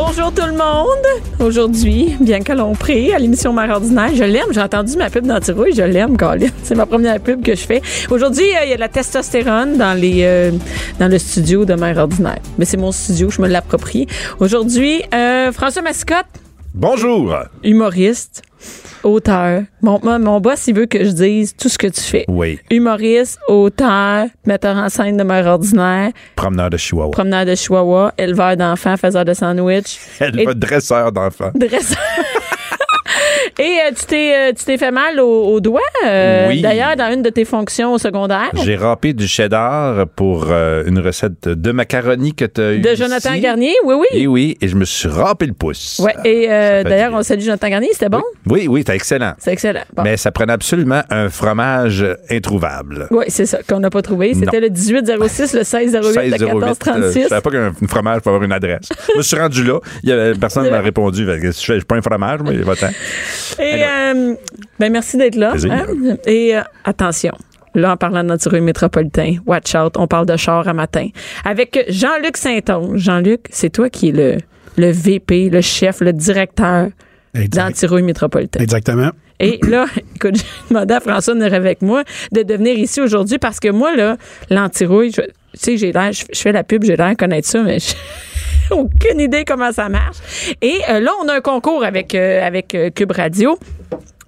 Bonjour tout le monde! Aujourd'hui, Bianca Lompré à l'émission Mère Ordinaire. Je l'aime, j'ai entendu ma pub d'antirouille, je l'aime, Colin. C'est ma première pub que je fais. Aujourd'hui, euh, il y a de la testostérone dans les euh, dans le studio de Mère Ordinaire. Mais c'est mon studio, je me l'approprie. Aujourd'hui, euh, François Mascotte, Bonjour. humoriste, auteur. Mon, mon, mon boss, il veut que je dise tout ce que tu fais. Oui. Humoriste, auteur, metteur en scène de Mère Ordinaire, Promeneur de Chihuahua. promeneur de chihuahua, éleveur d'enfants, faiseur de sandwich. Va dresseur d'enfants. Dresseur. Et euh, tu t'es euh, tu t'es fait mal au, au doigt, euh, Oui. d'ailleurs, dans une de tes fonctions au secondaire. J'ai râpé du cheddar pour euh, une recette de macaroni que tu as eue De Jonathan ici. Garnier, oui, oui. Et oui, et je me suis râpé le pouce. Ouais, et d'ailleurs, on salue Jonathan Garnier, c'était bon? Oui, oui, c'était excellent. C'est excellent. Bon. Mais ça prenait absolument un fromage introuvable. Oui, c'est ça qu'on n'a pas trouvé. C'était le 1806, le 1608, le 16,08, euh, 1436. Je savais pas qu'un fromage peut avoir une adresse. je me suis rendu là. Il y avait, personne ne m'a répondu. Je suis pas un fromage, mais va-t'en. Et euh, ben merci d'être là. Hein. Et euh, attention. Là, en parlant de naturel métropolitain, watch out, on parle de char à matin. Avec Jean-Luc Saint-Onge. Jean-Luc, c'est toi qui es le, le VP, le chef, le directeur d'Antirouille métropolitain. Exactement. Et là, écoute, j'ai demandé à François de venir avec moi de devenir ici aujourd'hui parce que moi, là, l'antirouille, je- tu sais, j'ai l'air, je, je fais la pub, j'ai l'air de connaître ça, mais j'ai aucune idée comment ça marche. Et euh, là, on a un concours avec, euh, avec euh, Cube Radio.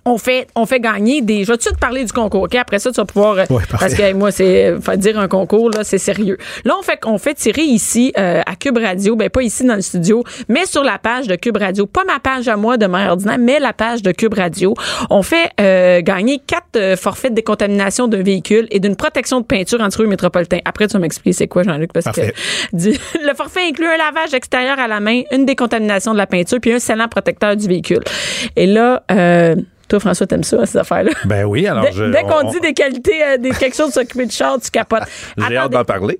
On fait, on fait gagner des. Je vais tout de parler du concours, OK? Après ça, tu vas pouvoir. euh, Ouais, parce que moi, c'est. Faut dire un concours, là, c'est sérieux. Là, on fait, on fait tirer ici, euh, à Cube Radio, ben pas ici dans le studio, mais sur la page de Cube Radio. Pas ma page à moi de Mère Ordinaire, mais la page de Cube Radio. On fait euh, gagner quatre euh, forfaits de décontamination d'un véhicule et d'une protection de peinture anti métropolitain. Après, tu vas m'expliquer c'est quoi, Jean-Luc, parce Parfait. que du- le forfait inclut un lavage extérieur à la main, une décontamination de la peinture, puis un scellant protecteur du véhicule. Et là, euh, toi, François, t'aimes ça, ces affaires-là? Ben oui, alors Dès, je. dès qu'on on- dit des qualités, euh, des, quelque chose de s'occuper de char, tu capotes. J'ai hâte d'en parler.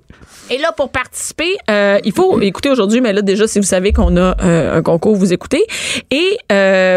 Et là, pour participer, euh, il faut écouter aujourd'hui, mais là, déjà, si vous savez qu'on a euh, un concours, vous écoutez. Et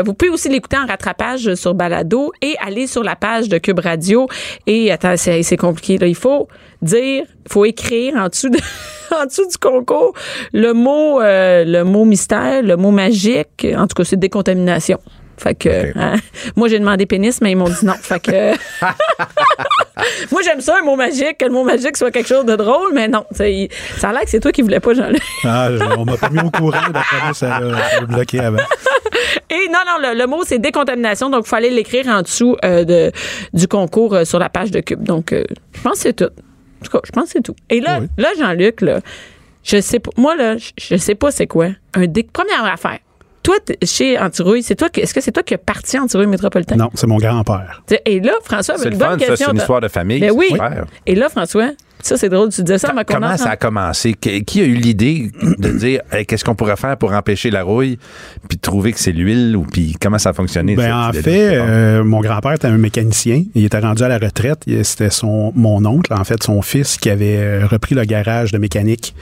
vous pouvez aussi l'écouter en rattrapage sur Balado et aller sur la page de Cube Radio. Et attends, c'est c'est compliqué. Là. Il faut dire, il faut écrire en dessous, de- en dessous du concours le mot, euh, le mot mystère, le mot magique. En tout cas, c'est décontamination. Fait que, hein, moi, j'ai demandé pénis, mais ils m'ont dit non. Fait que, moi, j'aime ça, un mot magique, que le mot magique soit quelque chose de drôle, mais non. Ça, il- ça a l'air que c'est toi qui voulais pas, Jean-Luc. Ah, on m'a pas mis au courant, d'après ça l'a ça l'a bloqué avant. Et non, non, le, le mot, c'est décontamination. Donc, il fallait l'écrire en dessous euh, de, du concours euh, sur la page de Cube. Donc, euh, je pense que c'est tout. En tout cas, je pense que c'est tout. Et là, Oui. là Jean-Luc, là, je sais pas. Moi, là, je, je sais pas c'est quoi. Un dé- Première affaire. Toi, chez Antirouille, c'est toi qui, est-ce que c'est toi qui as parti Antirouille métropolitain? Non, c'est mon grand-père. Et là, François, C'est une le bonne fun, ça, question. c'est une histoire de famille. Ben c'est oui. super. Et là, François, ça, c'est drôle, tu disais ça à ma Comment ça a commencé? Que- Qui a eu l'idée de dire hey, qu'est-ce qu'on pourrait faire pour empêcher la rouille, puis de trouver que c'est l'huile, ou puis comment ça a fonctionné? Ben, en fait, euh, mon grand-père était un mécanicien. Il était rendu à la retraite. C'était son mon oncle, en fait, son fils, qui avait euh, repris le garage de mécanique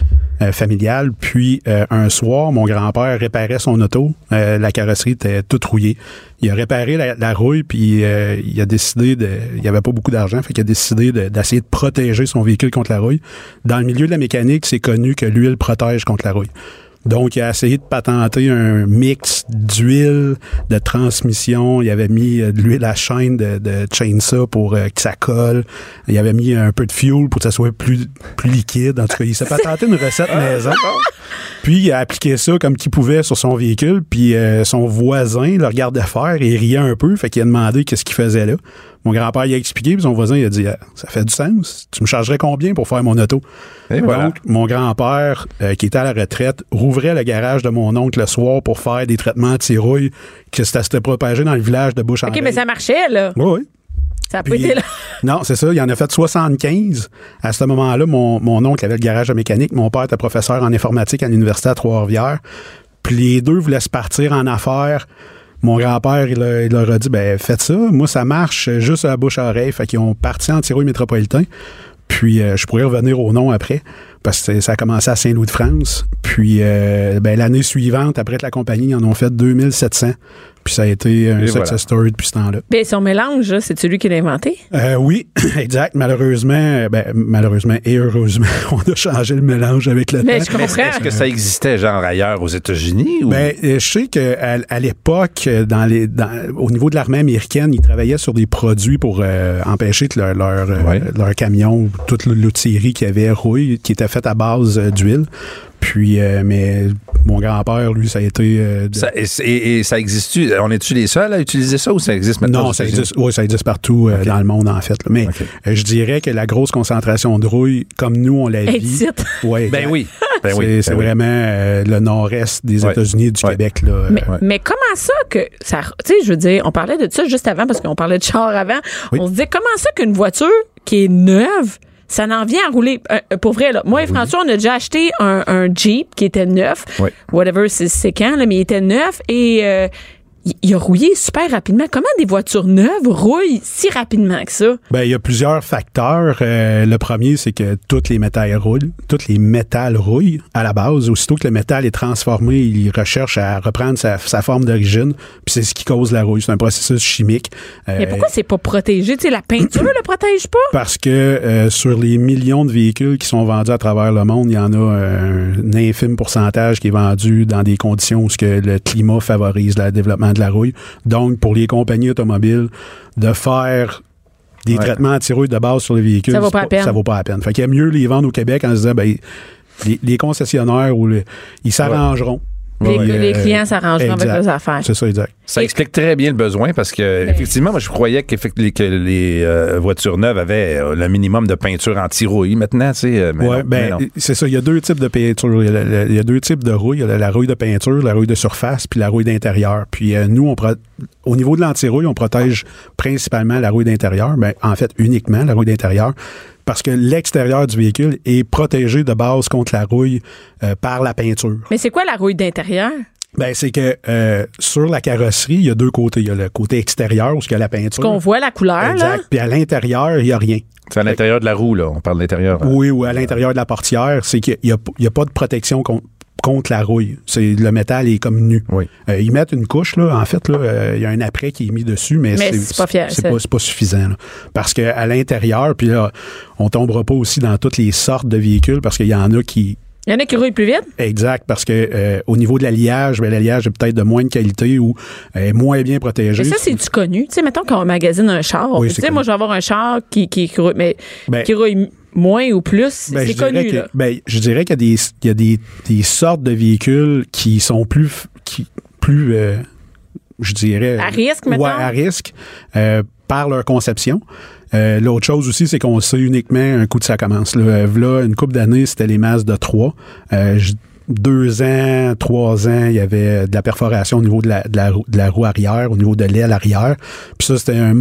euh, familial. Puis, euh, un soir, mon grand-père réparait son auto. Euh, la carrosserie était toute rouillée. Il a réparé la, rouille, puis il a décidé de... Il avait pas beaucoup d'argent, fait qu'il a décidé de- d'essayer de protéger son véhicule contre la rouille. Dans le milieu de la mécanique, c'est connu que l'huile protège contre la rouille. Donc, il a essayé de patenter un mix d'huile, de transmission. Il avait mis euh, de l'huile à chaîne de, de chainsaw pour euh, que ça colle. Il avait mis un peu de fuel pour que ça soit plus, plus liquide. En tout cas, il s'est patenté une recette maison. Puis, il a appliqué ça comme qu'il pouvait sur son véhicule. Puis, euh, son voisin le regardait faire et il riait un peu. Fait qu'il a demandé qu'est-ce qu'il faisait là. Mon grand-père il a expliqué, puis son voisin il a dit, Ah, ça fait du sens. Tu me chargerais combien pour faire mon auto? Et voilà. Donc, mon grand-père, euh, qui était à la retraite, rouvrait le garage de mon oncle le soir pour faire des traitements anti-rouille que ça s'était propagé dans le village de bouche en OK, mais ça marchait, là. Oui, oui. Ça a pas été là. Non, c'est ça. Il en a fait 75. À ce moment-là, mon, mon oncle avait le garage de mécanique. Mon père était professeur en informatique à l'université à Trois-Rivières. Puis les deux voulaient se partir en affaires. Mon grand-père, il, il leur a dit, ben faites ça. Moi, ça marche juste à la bouche à oreille. Fait qu'ils ont parti en tirouille métropolitain. Puis euh, je pourrais revenir au nom après, parce que ça a commencé à Saint-Louis-de-France. Puis euh, ben, l'année suivante, après que la compagnie, en ont fait 2700. Puis ça a été un Et success voilà. story depuis ce temps-là. Ben, son mélange, c'est celui qui l'a inventé? Euh, oui, exact. Malheureusement, euh, ben, malheureusement et heureusement, on a changé le mélange avec le Mais temps. je comprends. Est-ce que ça existait genre ailleurs aux États-Unis ou? Ben, euh, je sais qu'à à, l'époque, euh, dans les, dans, au niveau de l'armée américaine, ils travaillaient sur des produits pour euh, empêcher que leur, leur, Ouais. leur camion ou toute l'outillerie qui avait rouille, qui était faite à base d'huile. Puis, euh, mais mon grand-père, lui, ça a été... euh, de- ça, et, et- et ça existe On est-tu les seuls à utiliser ça ou ça existe maintenant? Non, ça existe, oui, ça existe partout euh, dans le monde, en fait. là. Mais euh, je dirais que la grosse concentration de rouille, comme nous, on la vit... Ouais, Ben oui. Ben c'est oui. c'est ben oui. vraiment euh, le nord-est des Ouais. États-Unis et du Ouais. Québec. Là, Mais, mais comment ça que ça. Tu sais, je veux dire, on parlait de ça juste avant parce qu'on parlait de char avant. Oui. On se disait, comment ça qu'une voiture qui est neuve, ça n'en vient à rouler. Euh, euh, pour vrai, là, moi et François, on a déjà acheté un, un Jeep qui était neuf. Oui. Whatever, c'est c'est quand, là, mais il était neuf et. euh, il- a rouillé super rapidement. Comment des voitures neuves rouillent si rapidement que ça? Ben, il y a plusieurs facteurs. Euh, le premier, c'est que tous les métals roulent. Tous les métals rouillent à la base. Aussitôt que le métal est transformé, il recherche à reprendre sa, sa forme d'origine. Puis c'est ce qui cause la rouille. C'est un processus chimique. Euh, Mais pourquoi c'est pas protégé? Tu sais, la peinture le protège pas? Parce que euh, sur les millions de véhicules qui sont vendus à travers le monde, il y en a un infime pourcentage qui est vendu dans des conditions où ce que le climat favorise le développement de la rouille. Donc, pour les compagnies automobiles, de faire des Ouais. traitements anti-rouille de base sur les véhicules, Ça vaut pas la peine. Ça vaut pas la peine. Fait qu'il y a mieux les vendre au Québec en se disant, ben, les, les concessionnaires ou les, ils s'arrangeront. Les, clients s'arrangeront avec leurs affaires. C'est ça, exact. Ça explique très bien le besoin parce que, effectivement, moi, je croyais que les euh, voitures neuves avaient euh, le minimum de peinture anti-rouille maintenant, tu sais. euh, Ouais, ben, c'est ça. Il y a deux types de peinture. Il y a, la- il y a deux types de rouille. Il y a la, la rouille de peinture, la rouille de surface, puis la rouille d'intérieur. Puis euh, nous, on pro- au niveau de l'anti-rouille, on protège principalement la rouille d'intérieur. Ben, en fait, uniquement la rouille d'intérieur. Parce que l'extérieur du véhicule est protégé de base contre la rouille euh, par la peinture. Mais c'est quoi la rouille d'intérieur? Ben, c'est que euh, sur la carrosserie, il y a deux côtés. Il y a le côté extérieur où il y a la peinture. Qu'on voit la couleur, là? Exact. Puis à l'intérieur, il n'y a rien. C'est à l'intérieur de la roue, là. On parle de l'intérieur. hein. Oui, ou à l'intérieur de la portière, c'est qu'il n'y a, il y a pas de protection con- contre la rouille. C'est le métal est comme nu. Oui. Euh, ils mettent une couche là. En fait, là, euh, il y a un après qui est mis dessus, mais, Mais c'est pas fier, pas, suffisant. là. Parce que à l'intérieur, puis là, on tombera pas aussi dans toutes les sortes de véhicules parce qu'il y en a qui Il y en a qui roulent plus vite. Exact, parce que euh, au niveau de l'alliage, ben, l'alliage est peut-être de moins de qualité ou euh, moins bien protégé. Mais ça, c'est-tu connu? Tu sais, mettons qu'on magasine un char. Oui, c'est dire, moi, je vais avoir un char qui, qui, qui roule, mais Ben- qui roule moins ou plus. Ben, c'est je dirais connu, que- là. ben, je dirais qu'il y a des, il y a des, des sortes de véhicules qui sont plus, qui, plus, euh, je dirais. À risque, Ouais, à risque, euh, par leur conception. Euh, L'autre chose aussi, c'est qu'on sait uniquement un coup de ça commence. Là, une couple d'années, c'était les masses de 3. Deux ans, trois ans, il y avait de la perforation au niveau de la, de la, roue, de la roue arrière, au niveau de l'aile arrière. Puis ça, c'était un,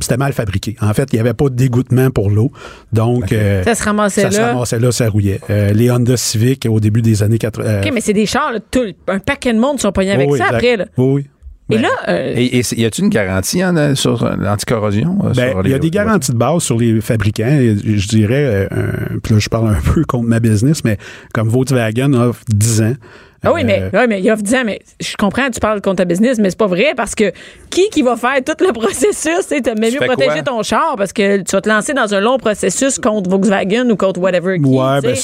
c'était mal fabriqué. En fait, il n'y avait pas de dégoûtement pour l'eau. Donc, euh, Ça se ramassait ça se là. ramassait là, ça rouillait. Euh, les Honda Civic, au début des années 80. OK, mais c'est des chars, là, tout- un paquet de monde sont pognés avec oui, ça exact. après. Là. Oui, oui. Et Ben, là, euh, Et, et y a-t-il une garantie en, euh, sur euh, l'anticorrosion? euh, Ben, il y a des garanties de base sur les fabricants. Je dirais, euh, puis là, je parle un peu contre ma business, mais comme Volkswagen offre 10 ans. Ah oui, mais, euh, oui, mais il offre 10 ans, mais je comprends, tu parles contre ta business, mais c'est pas vrai parce que qui qui va faire tout le processus? Tu sais, mieux protéger quoi? ton char parce que tu vas te lancer dans un long processus contre Volkswagen ou contre whatever tu ben,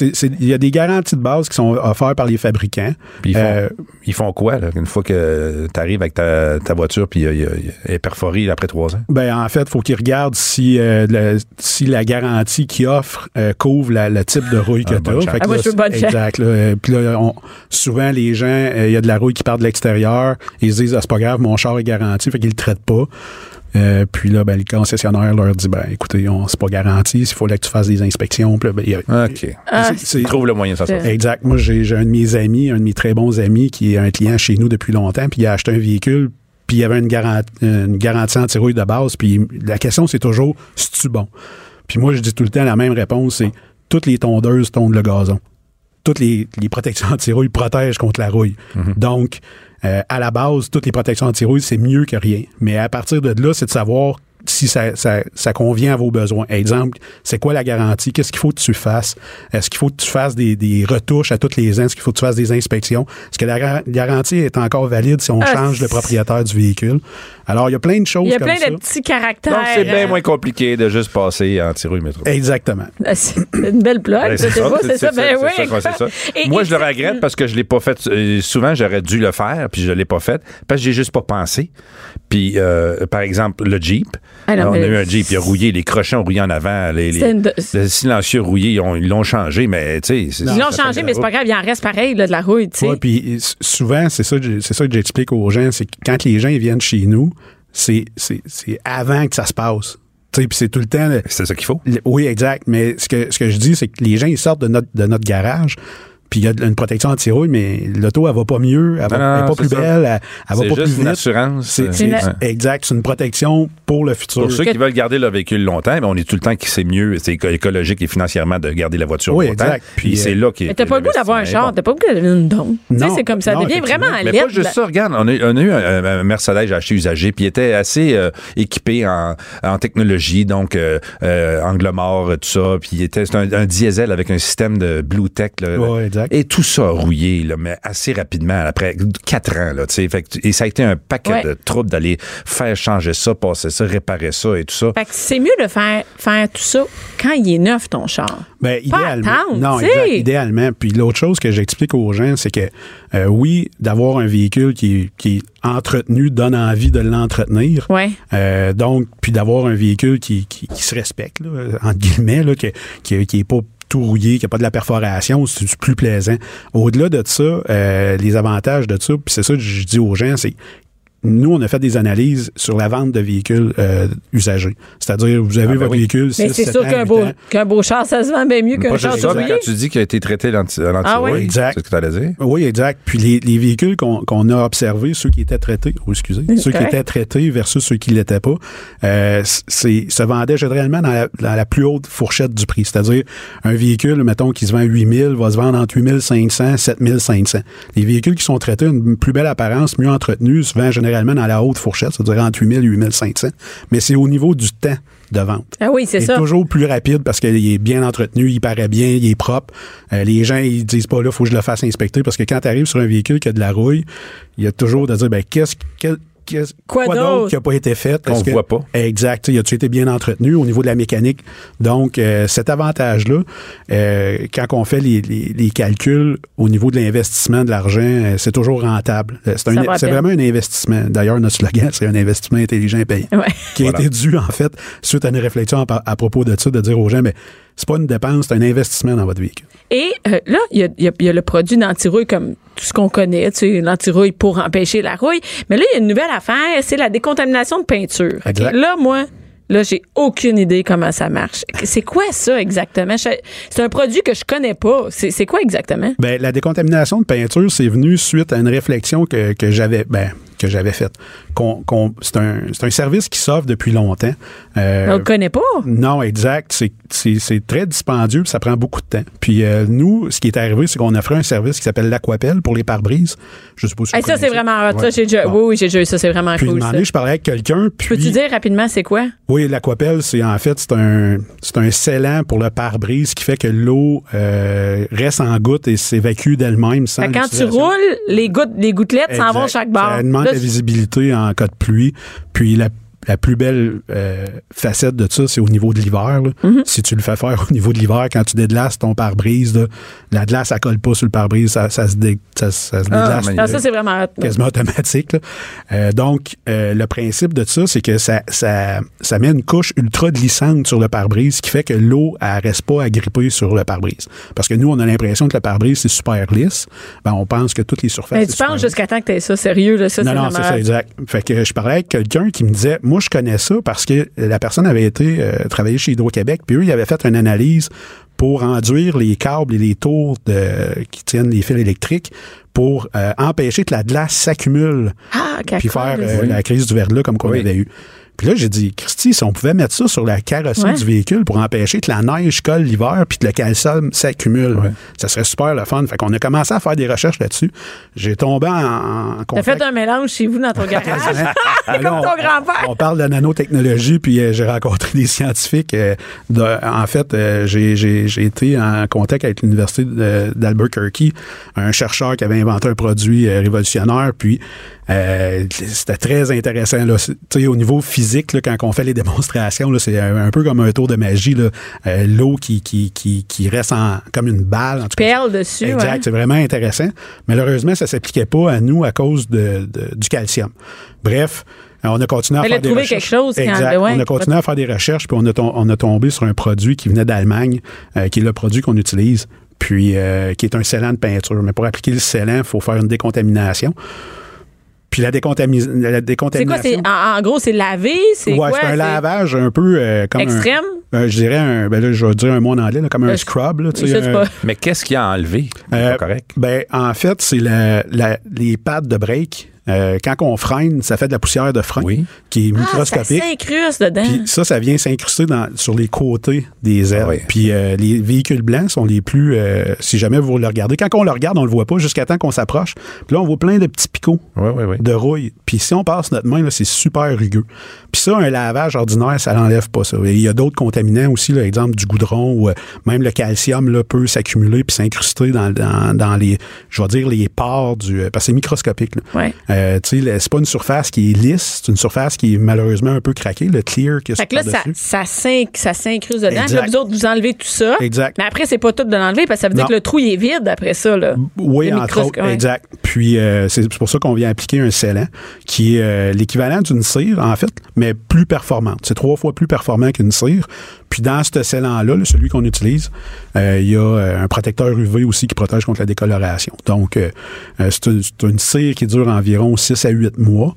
il y a des garanties de base qui sont offertes par les fabricants. Puis ils, font, Euh, ils font quoi, là, une fois que tu arrives avec ta, ta voiture puis euh, elle est perforée après trois ans? Ben, en fait, il faut qu'ils regardent si, euh, si la garantie qu'ils offrent euh, couvre la- le type de rouille que Ah, tu bonne as. chance. Ah, moi, je veux bonne. Exact. là, Puis là, on- souvent, les gens, euh, il y a de la rouille qui part de l'extérieur. Ils se disent, ah, c'est pas grave, mon char est garanti, fait qu'ils le traitent pas. Euh, puis là, ben, le concessionnaire leur dit, ben, écoutez, on c'est pas garanti, il faut là que tu fasses des inspections. Puis là, ben, il y a- OK. Ah, Trouve le moyen de sortir. Exact. Moi, j'ai un de mes amis, un de mes très bons amis, qui est un client chez nous depuis longtemps, puis il a acheté un véhicule, puis il y avait une, garan- une garantie anti-rouille de base, puis la question, c'est toujours, c'est-tu bon? Puis moi, je dis tout le temps la même réponse, c'est toutes les tondeuses tondent le gazon. Toutes les, les protections anti-rouille protègent contre la rouille. Donc, euh, à la base, toutes les protections anti-rouille, c'est mieux que rien. Mais à partir de là, c'est de savoir si ça, ça, ça convient à vos besoins. Exemple, c'est quoi la garantie? Qu'est-ce qu'il faut que tu fasses? Est-ce qu'il faut que tu fasses des, des retouches à tous les ans? Est-ce qu'il faut que tu fasses des inspections? Est-ce que la gar- garantie est encore valide si on Ah, change le propriétaire du véhicule? Alors, il y a plein de choses Il y a comme plein ça. de petits caractères. Donc, c'est bien euh, moins compliqué de juste passer en métro. Exactement. Ah, C'est une belle blague, Ouais, c'est ça, c'est ça, ben oui. c'est ça, c'est ça. Et- Moi, et je le regrette parce que je l'ai pas fait. euh, Souvent, j'aurais dû le faire, puis je l'ai pas fait parce que j'ai juste pas pensé. Puis, euh, par exemple, le Jeep. Ah non, on a eu un Jeep, il a rouillé, les crochets ont rouillé en avant, les, une- le silencieux rouillé, ils ont- ils l'ont changé, mais tu sais. c'est- Ils l'ont changé, mais c'est pas grave, il en reste pareil, là, de la rouille, tu sais. Puis souvent, c'est ça, que j'ai- c'est ça que j'explique aux gens, c'est que quand les gens ils viennent chez nous, c'est c'est- c'est avant que ça se passe. C'est tout le temps. C'est ça qu'il faut. le- oui, exact. Mais ce que, ce que je dis, c'est que les gens, ils sortent de notre, de notre garage. Puis il y a une protection anti-rouille, mais l'auto, elle va pas mieux, elle, va, Non, non, elle est pas plus ça. belle, elle, elle va C'est pas plus juste une vite. assurance. C'est euh, Une- ouais. exact, c'est une protection pour le futur. Pour ceux qui veulent garder leur véhicule longtemps, mais on est tout le temps que c'est mieux, c'est éco- écologique et financièrement de garder la voiture Oui, longtemps. exact. Puis c'est euh, là qui Mais t'as pas le goût d'avoir un char, t'as pas le goût d'avoir une dompe. Tu sais, Non, c'est comme ça, non, devient vraiment Mais pas juste ça, regarde, on a, on a eu un, un Mercedes acheté usagé, puis il était assez euh, équipé en, en technologie, donc euh, euh, angle mort, tout ça, puis il était c'est un, un diesel avec un système de Bluetech. Là, Ouais, exact. Et tout ça a rouillé, là, mais assez rapidement, après quatre ans. Là, fait que- et ça a été un paquet Ouais. de troubles d'aller faire changer ça, passer ça, réparer ça et tout ça. Fait que c'est mieux de faire, faire tout ça quand il est neuf, ton char. Ben, Pas idéalement. attendre, non, exact, idéalement. Puis l'autre chose que j'explique aux gens, c'est que euh, oui, d'avoir un véhicule qui, est- qui est entretenu donne envie de l'entretenir. Ouais. Euh, donc, puis d'avoir un véhicule qui, qui, qui se respecte, là, entre guillemets, là, qui, qui, qui est pas tout rouillé, qui n'a pas de la perforation, c'est plus plaisant. Au-delà de ça, euh, les avantages de ça, puis c'est ça que je dis aux gens, c'est nous, on a fait des analyses sur la vente de véhicules euh, usagers. C'est-à-dire, vous avez Ah, ben votre oui. véhicule, Mais c'est sûr qu'un beau, qu'un beau char, ça se vend bien mieux qu'un char ça, mais quand tu dis qu'il a été traité l'anti- l'anti-rouille, Ah? Exact. c'est ce que tu allais dire? Oui, exact. Puis les, les véhicules qu'on qu'on a observés, ceux qui étaient traités, oh, excusez, ceux qui étaient traités versus ceux qui ne l'étaient pas, euh, c'est se vendaient généralement dans la, dans la plus haute fourchette du prix. C'est-à-dire, un véhicule, mettons, qui se vend à 8 000, va se vendre entre 8 500 et 7 500. Les véhicules qui sont traités, une plus belle apparence, mieux entretenus, se vendent généralement dans la haute fourchette, c'est-à-dire entre 8 000 et 8 500. Mais c'est au niveau du temps de vente. Ah oui, c'est Il est ça. toujours plus rapide parce qu'il est bien entretenu, il paraît bien, il est propre. Euh, les gens, ils disent pas là, faut que je le fasse inspecter parce que quand tu arrives sur un véhicule qui a de la rouille, il y a toujours de dire, ben, qu'est-ce, quel- Quoi quoi, d'autre? qui n'a pas été fait? Qu'on Est-ce que- voit pas. Exact. Il a-tu été bien entretenu au niveau de la mécanique? Donc, euh, cet avantage-là, euh, quand on fait les, les- les calculs au niveau de l'investissement de l'argent, euh, c'est toujours rentable. C'est, vraiment un investissement. D'ailleurs, notre slogan, c'est un investissement intelligent et payant Ouais. qui a Voilà. été dû, en fait, suite à une réflexion à, à propos de ça, de dire aux gens, mais c'est pas une dépense, c'est un investissement dans votre véhicule. Et euh, là, y y il y a le produit d'antirouille comme tout ce qu'on connaît, tu sais, l'antirouille pour empêcher la rouille. Mais là, il y a une nouvelle affaire, c'est la décontamination de peinture. Là, moi, là, j'ai aucune idée comment ça marche. C'est quoi ça exactement? C'est un produit que je connais pas. C'est quoi exactement? Ben, la décontamination de peinture, c'est venu suite à une réflexion que, que j'avais ben, que j'avais faite. C'est, un, un service qui s'offre depuis longtemps. Euh, On le connaît pas? Non, exact. C'est, très dispendieux, ça prend beaucoup de temps. Puis euh, nous, ce qui est arrivé, c'est qu'on offrait un service qui s'appelle l'Aquapel pour les pare-brises. Je sais pas si Hey, ça, c'est vraiment. Ça, Ouais. déjà, Bon. oui, oui, j'ai déjà eu ça. C'est vraiment Puis cool. demandé, Ça. je parlais avec quelqu'un, puis... Peux-tu dire rapidement c'est quoi? Oui, l'aquapelle, c'est en fait c'est un c'est un scellant pour le pare-brise qui fait que l'eau euh, reste en goutte et s'évacue d'elle-même sans Fait quand tu roules, les, gouttes, les gouttelettes s'en vont Exact. chaque barre. Ça demande Là, la visibilité en cas de pluie. Puis la, la plus belle euh, facette de ça, c'est au niveau de l'hiver. Mm-hmm. Si tu le fais faire au niveau de l'hiver, quand tu déglaces ton pare-brise, la glace, ça colle pas sur le pare-brise, ça, ça se, dé- ça, ça se Ah, déglace. ça, c'est vraiment quasiment automatique. Euh, donc, euh, le principe de ça, c'est que ça, ça, ça met une couche ultra glissante sur le pare-brise, ce qui fait que l'eau, elle reste pas agrippée sur le pare-brise. Parce que nous, on a l'impression que le pare-brise, c'est super lisse. Ben, on pense que toutes les surfaces... Mais tu penses jusqu'à temps que tu ça sérieux, là, ça, Non, c'est non, c'est ça, exact. Fait que je parlais avec quelqu'un qui me disait, moi, je connais ça parce que la personne avait été euh, travailler chez Hydro-Québec, puis eux, ils avaient fait une analyse pour enduire les câbles et les tours de, qui tiennent les fils électriques pour euh, empêcher que la glace s'accumule Ah, puis faire euh, la crise du verglas comme qu'on Oui. avait eu. Puis là, j'ai dit, Christy, si on pouvait mettre ça sur la carrosserie Ouais. du véhicule pour empêcher que la neige colle l'hiver puis que le calcium s'accumule, ça serait super le fun. Fait qu'on a commencé à faire des recherches là-dessus. J'ai tombé en, en T'as contact. fait un mélange chez vous dans ton garage? Là, Comme ton grand-père. On parle de nanotechnologie, puis euh, j'ai rencontré des scientifiques. euh, de- en fait, euh, j'ai- j'ai j'ai été en contact avec l'Université de- d'Albuquerque, un chercheur qui avait inventé un produit euh, révolutionnaire, puis euh, c'était très intéressant. Là. C'est- tu sais, au niveau physique, là, quand on fait les démonstrations, c'est un, peu comme un tour de magie. Euh, L'eau qui, qui, qui, qui reste en, comme une balle. En tout cas, Perle dessus. Exact, ouais. c'est vraiment intéressant. Malheureusement, ça s'appliquait pas à nous à cause de, de- du calcium. Bref, on a continué à faire des recherches. quelque chose quand- Exact. ouais, on a continué à faire des recherches, puis on a, tom- on a tombé sur un produit qui venait d'Allemagne, euh, qui est le produit qu'on utilise, puis euh, qui est un scellant de peinture. Mais pour appliquer le scellant, il faut faire une décontamination. Puis la, décontami- la C'est quoi? décontamination... C'est, en, en gros, c'est lavé? C'est ouais, c'est un lavage un peu euh, comme un- Extrême? euh, je dirais un, ben là, je vais dire un mot en anglais, là, comme un Euh, scrub. Là, sais, un- pas- Mais qu'est-ce qu'il a enlevé? Euh, correct. Ben, en fait, c'est la- la- les pads de break. Euh, quand on freine, ça fait de la poussière de frein Oui. qui est Ah, ça microscopique. s'incruste dedans. Puis ça, ça vient s'incruster dans- sur les côtés des ailes. Ah oui. Puis euh, les véhicules blancs sont les plus... euh, si jamais vous le regardez, quand on le regarde, on le voit pas jusqu'à temps qu'on s'approche. Puis là, on voit plein de petits picots Oui, oui, oui. de rouille. Puis si on passe notre main, là, c'est super rugueux. Puis ça, un lavage ordinaire, ça l'enlève pas ça. Il y a d'autres contaminants aussi, là, exemple du goudron ou euh, même le calcium là, peut s'accumuler puis s'incruster dans, dans, dans les, je vais dire, les pores du... euh, Parce que c'est microscopique. Là. Ouais. Euh, tu sais, le- c'est pas une surface qui est lisse, c'est une surface qui est malheureusement un peu craquée, le clear qui est Fait que là, ça, ça, ça s'incruste dedans. Là, vous autres, vous enlevez tout ça. Exact. Mais après, c'est pas tout de l'enlever parce que ça veut dire que le trou il est vide après ça. Là. Oui, entre autres, ouais. exact. Puis euh, c'est pour ça qu'on vient appliquer un scellant qui est euh, l'équivalent d'une cire, en fait, mais plus performante. C'est trois fois plus performant qu'une cire. Puis dans ce scellant-là, là, celui qu'on utilise, euh, il y a euh, un protecteur UV aussi qui protège contre la décoloration. Donc, euh, c'est une, cire qui dure environ 6 à 8 mois,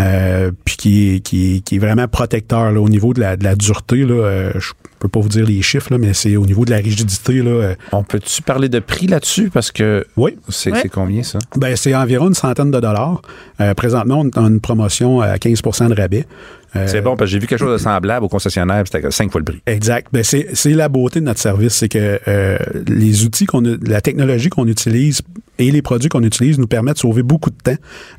euh, puis qui est, qui, est, qui est vraiment protecteur là, au niveau de la, de la dureté. Là, euh, je peux pas vous dire les chiffres, là, mais c'est au niveau de la rigidité. Là, euh, On peut-tu parler de prix là-dessus? Parce que oui, c'est combien, ça? Ben, c'est environ une centaine de dollars. Euh, présentement, on est en une promotion à 15% de rabais. Euh, C'est bon, parce que j'ai vu quelque chose de semblable au concessionnaire, puis c'était cinq fois le prix. Exact. Ben, c'est, c'est la beauté de notre service, c'est que euh, les outils qu'on a, la technologie qu'on utilise et les produits qu'on utilise nous permettent de sauver beaucoup de temps.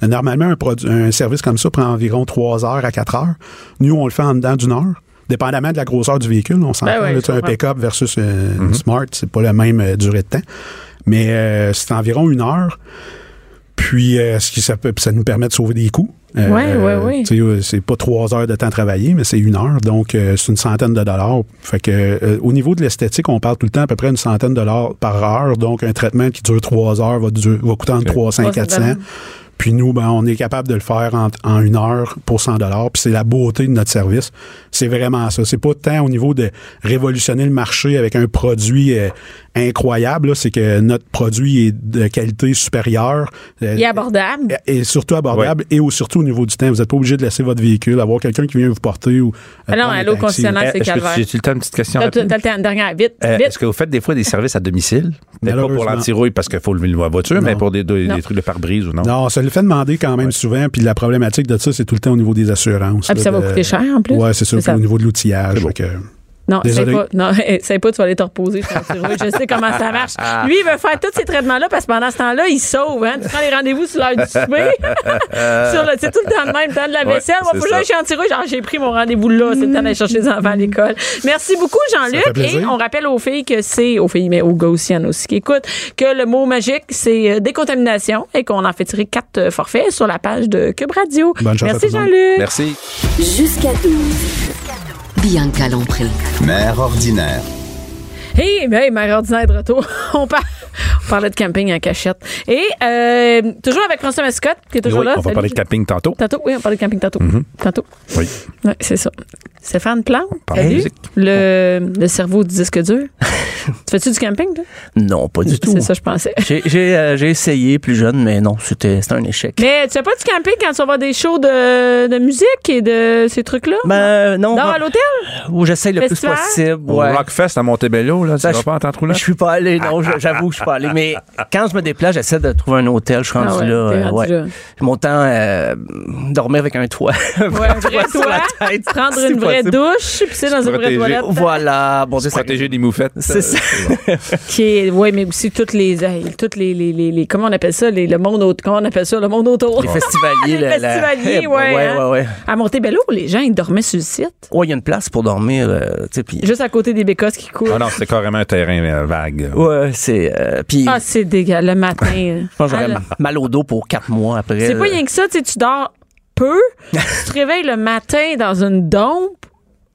Normalement, un, produit, un service comme ça prend environ 3 heures à 4 heures. Nous, on le fait en dedans d'une heure. Dépendamment de la grosseur du véhicule, on s'entend. Ben sais, un pick-up versus euh, une Smart, c'est pas la même euh, durée de temps. Mais euh, c'est environ une heure. Puis, euh, ce qui, ça, peut, ça nous permet de sauver des coûts. Euh, Ouais, ouais, ouais. tu sais, euh, c'est pas trois heures de temps travaillé, mais c'est une heure. Donc, euh, c'est une centaine de dollars. Fait que, euh, au niveau de l'esthétique, on parle tout le temps à peu près une centaine de dollars par heure. Donc, un traitement qui dure trois heures va, va coûter entre 300 et 400. Puis nous, ben, on est capable de le faire en, en une heure pour 100 dollars. Puis c'est la beauté de notre service. C'est vraiment ça. C'est pas tant au niveau de révolutionner le marché avec un produit euh, incroyable. C'est que notre produit est de qualité supérieure. euh, Il est abordable. et surtout abordable et au, surtout au niveau du temps. Vous n'êtes pas obligé de laisser votre véhicule, avoir quelqu'un qui vient vous porter ou. Ah non, prendre aller au un taxi. concessionnaire, c'est Est-ce que calvaire. tu- J'ai-tu le temps d'une petite question temps, une dernière, vite, Euh, vite. Est-ce que vous faites des fois des services à domicile? Peut-être pas pour l'antirouille parce qu'il faut lever la voiture, mais pour des, des- Non. des trucs de pare-brise ou non? Non, ça le fait demander quand même souvent. Puis la problématique de ça, c'est tout le temps au niveau des assurances. Ah, puis ça va coûter cher en plus. Ouais, c'est. C'est ça. au niveau de l'outillage. Non, c'est Désolé. pas. Non, c'est pas, tu vas aller te reposer. Je sais comment ça marche. Lui, il veut faire tous ces traitements-là parce que pendant ce temps-là, il sauve. Hein? Tu prends les rendez-vous sur l'heure du souper. Sur le- c'est tout le temps de même, temps de la Ouais, vaisselle. Moi, c'est faut que j'aille ça. chez antirouille. Genre, j'ai pris mon rendez-vous là. C'est le temps d'aller chercher les enfants à l'école. Merci beaucoup, Jean-Luc. Et on rappelle aux filles que c'est, aux filles, mais aux gars aussi, en qui écoutent, que le mot magique, c'est euh, décontamination et qu'on en fait tirer quatre euh, forfaits sur la page de Cube Radio. Bonne Merci. Jean-Luc. Merci. Jusqu'à 12. Bianca Lompré. Mère ordinaire. Hey, ben, mère ordinaire de retour. On, par- parlait de camping en cachette. Et euh, toujours avec François Mascotte, qui est toujours Oui, là. on va Salut. parler de camping tantôt. Tantôt, oui, on parlait de camping tantôt. Tantôt. Oui. Oui, c'est ça. Stéphane Plante, Parle de salut. musique. Le, le cerveau du disque dur. tu fais-tu du camping, toi? Non, pas du tout. C'est ça, je pensais. J'ai j'ai, euh, j'ai essayé plus jeune, mais non, c'était c'était un échec. Mais tu fais pas du camping quand tu vas voir des shows de, de musique et de ces trucs-là? Ben, non. Dors à l'hôtel? Où j'essaye le Festival? plus possible. Au Ouais. Rockfest à Montebello, là, tu Ça, vas je- pas en? Je suis pas allé, non, j'avoue que je suis pas allé. Mais quand je me déplace, j'essaie de trouver un hôtel. Je suis rendu Ah ouais, là. euh, rendu ouais. Mon temps, euh, dormir avec un toit. Ouais, un vrai sur la toit, tête, prendre si une vraie possible. douche, puis c'est dans une vraie toilette. Voilà, bon Dieu, ça Protéger des moufettes. C'est ça. Qui est, ouais, mais aussi toutes les, toutes les, les, les, les- comment on appelle ça, les, le monde autour, comment on appelle ça, le monde autour. Les festivaliers. Les la- la- festivaliers, ouais, Ouais, hein. ouais, ouais. À Montebello, les gens, ils dormaient sur le site. Ouais, il y a une place pour dormir, euh. Juste à côté des bécosses qui coulent. Ah non, c'était carrément un terrain euh, vague. Ouais, c'est... euh, puis, Ah, c'est dégueulasse, le matin. je pense que Ah, j'aurais mal au dos pour quatre mois après. C'est pas euh, rien que ça, tu sais, tu dors peu, tu te réveilles le matin dans une dompe,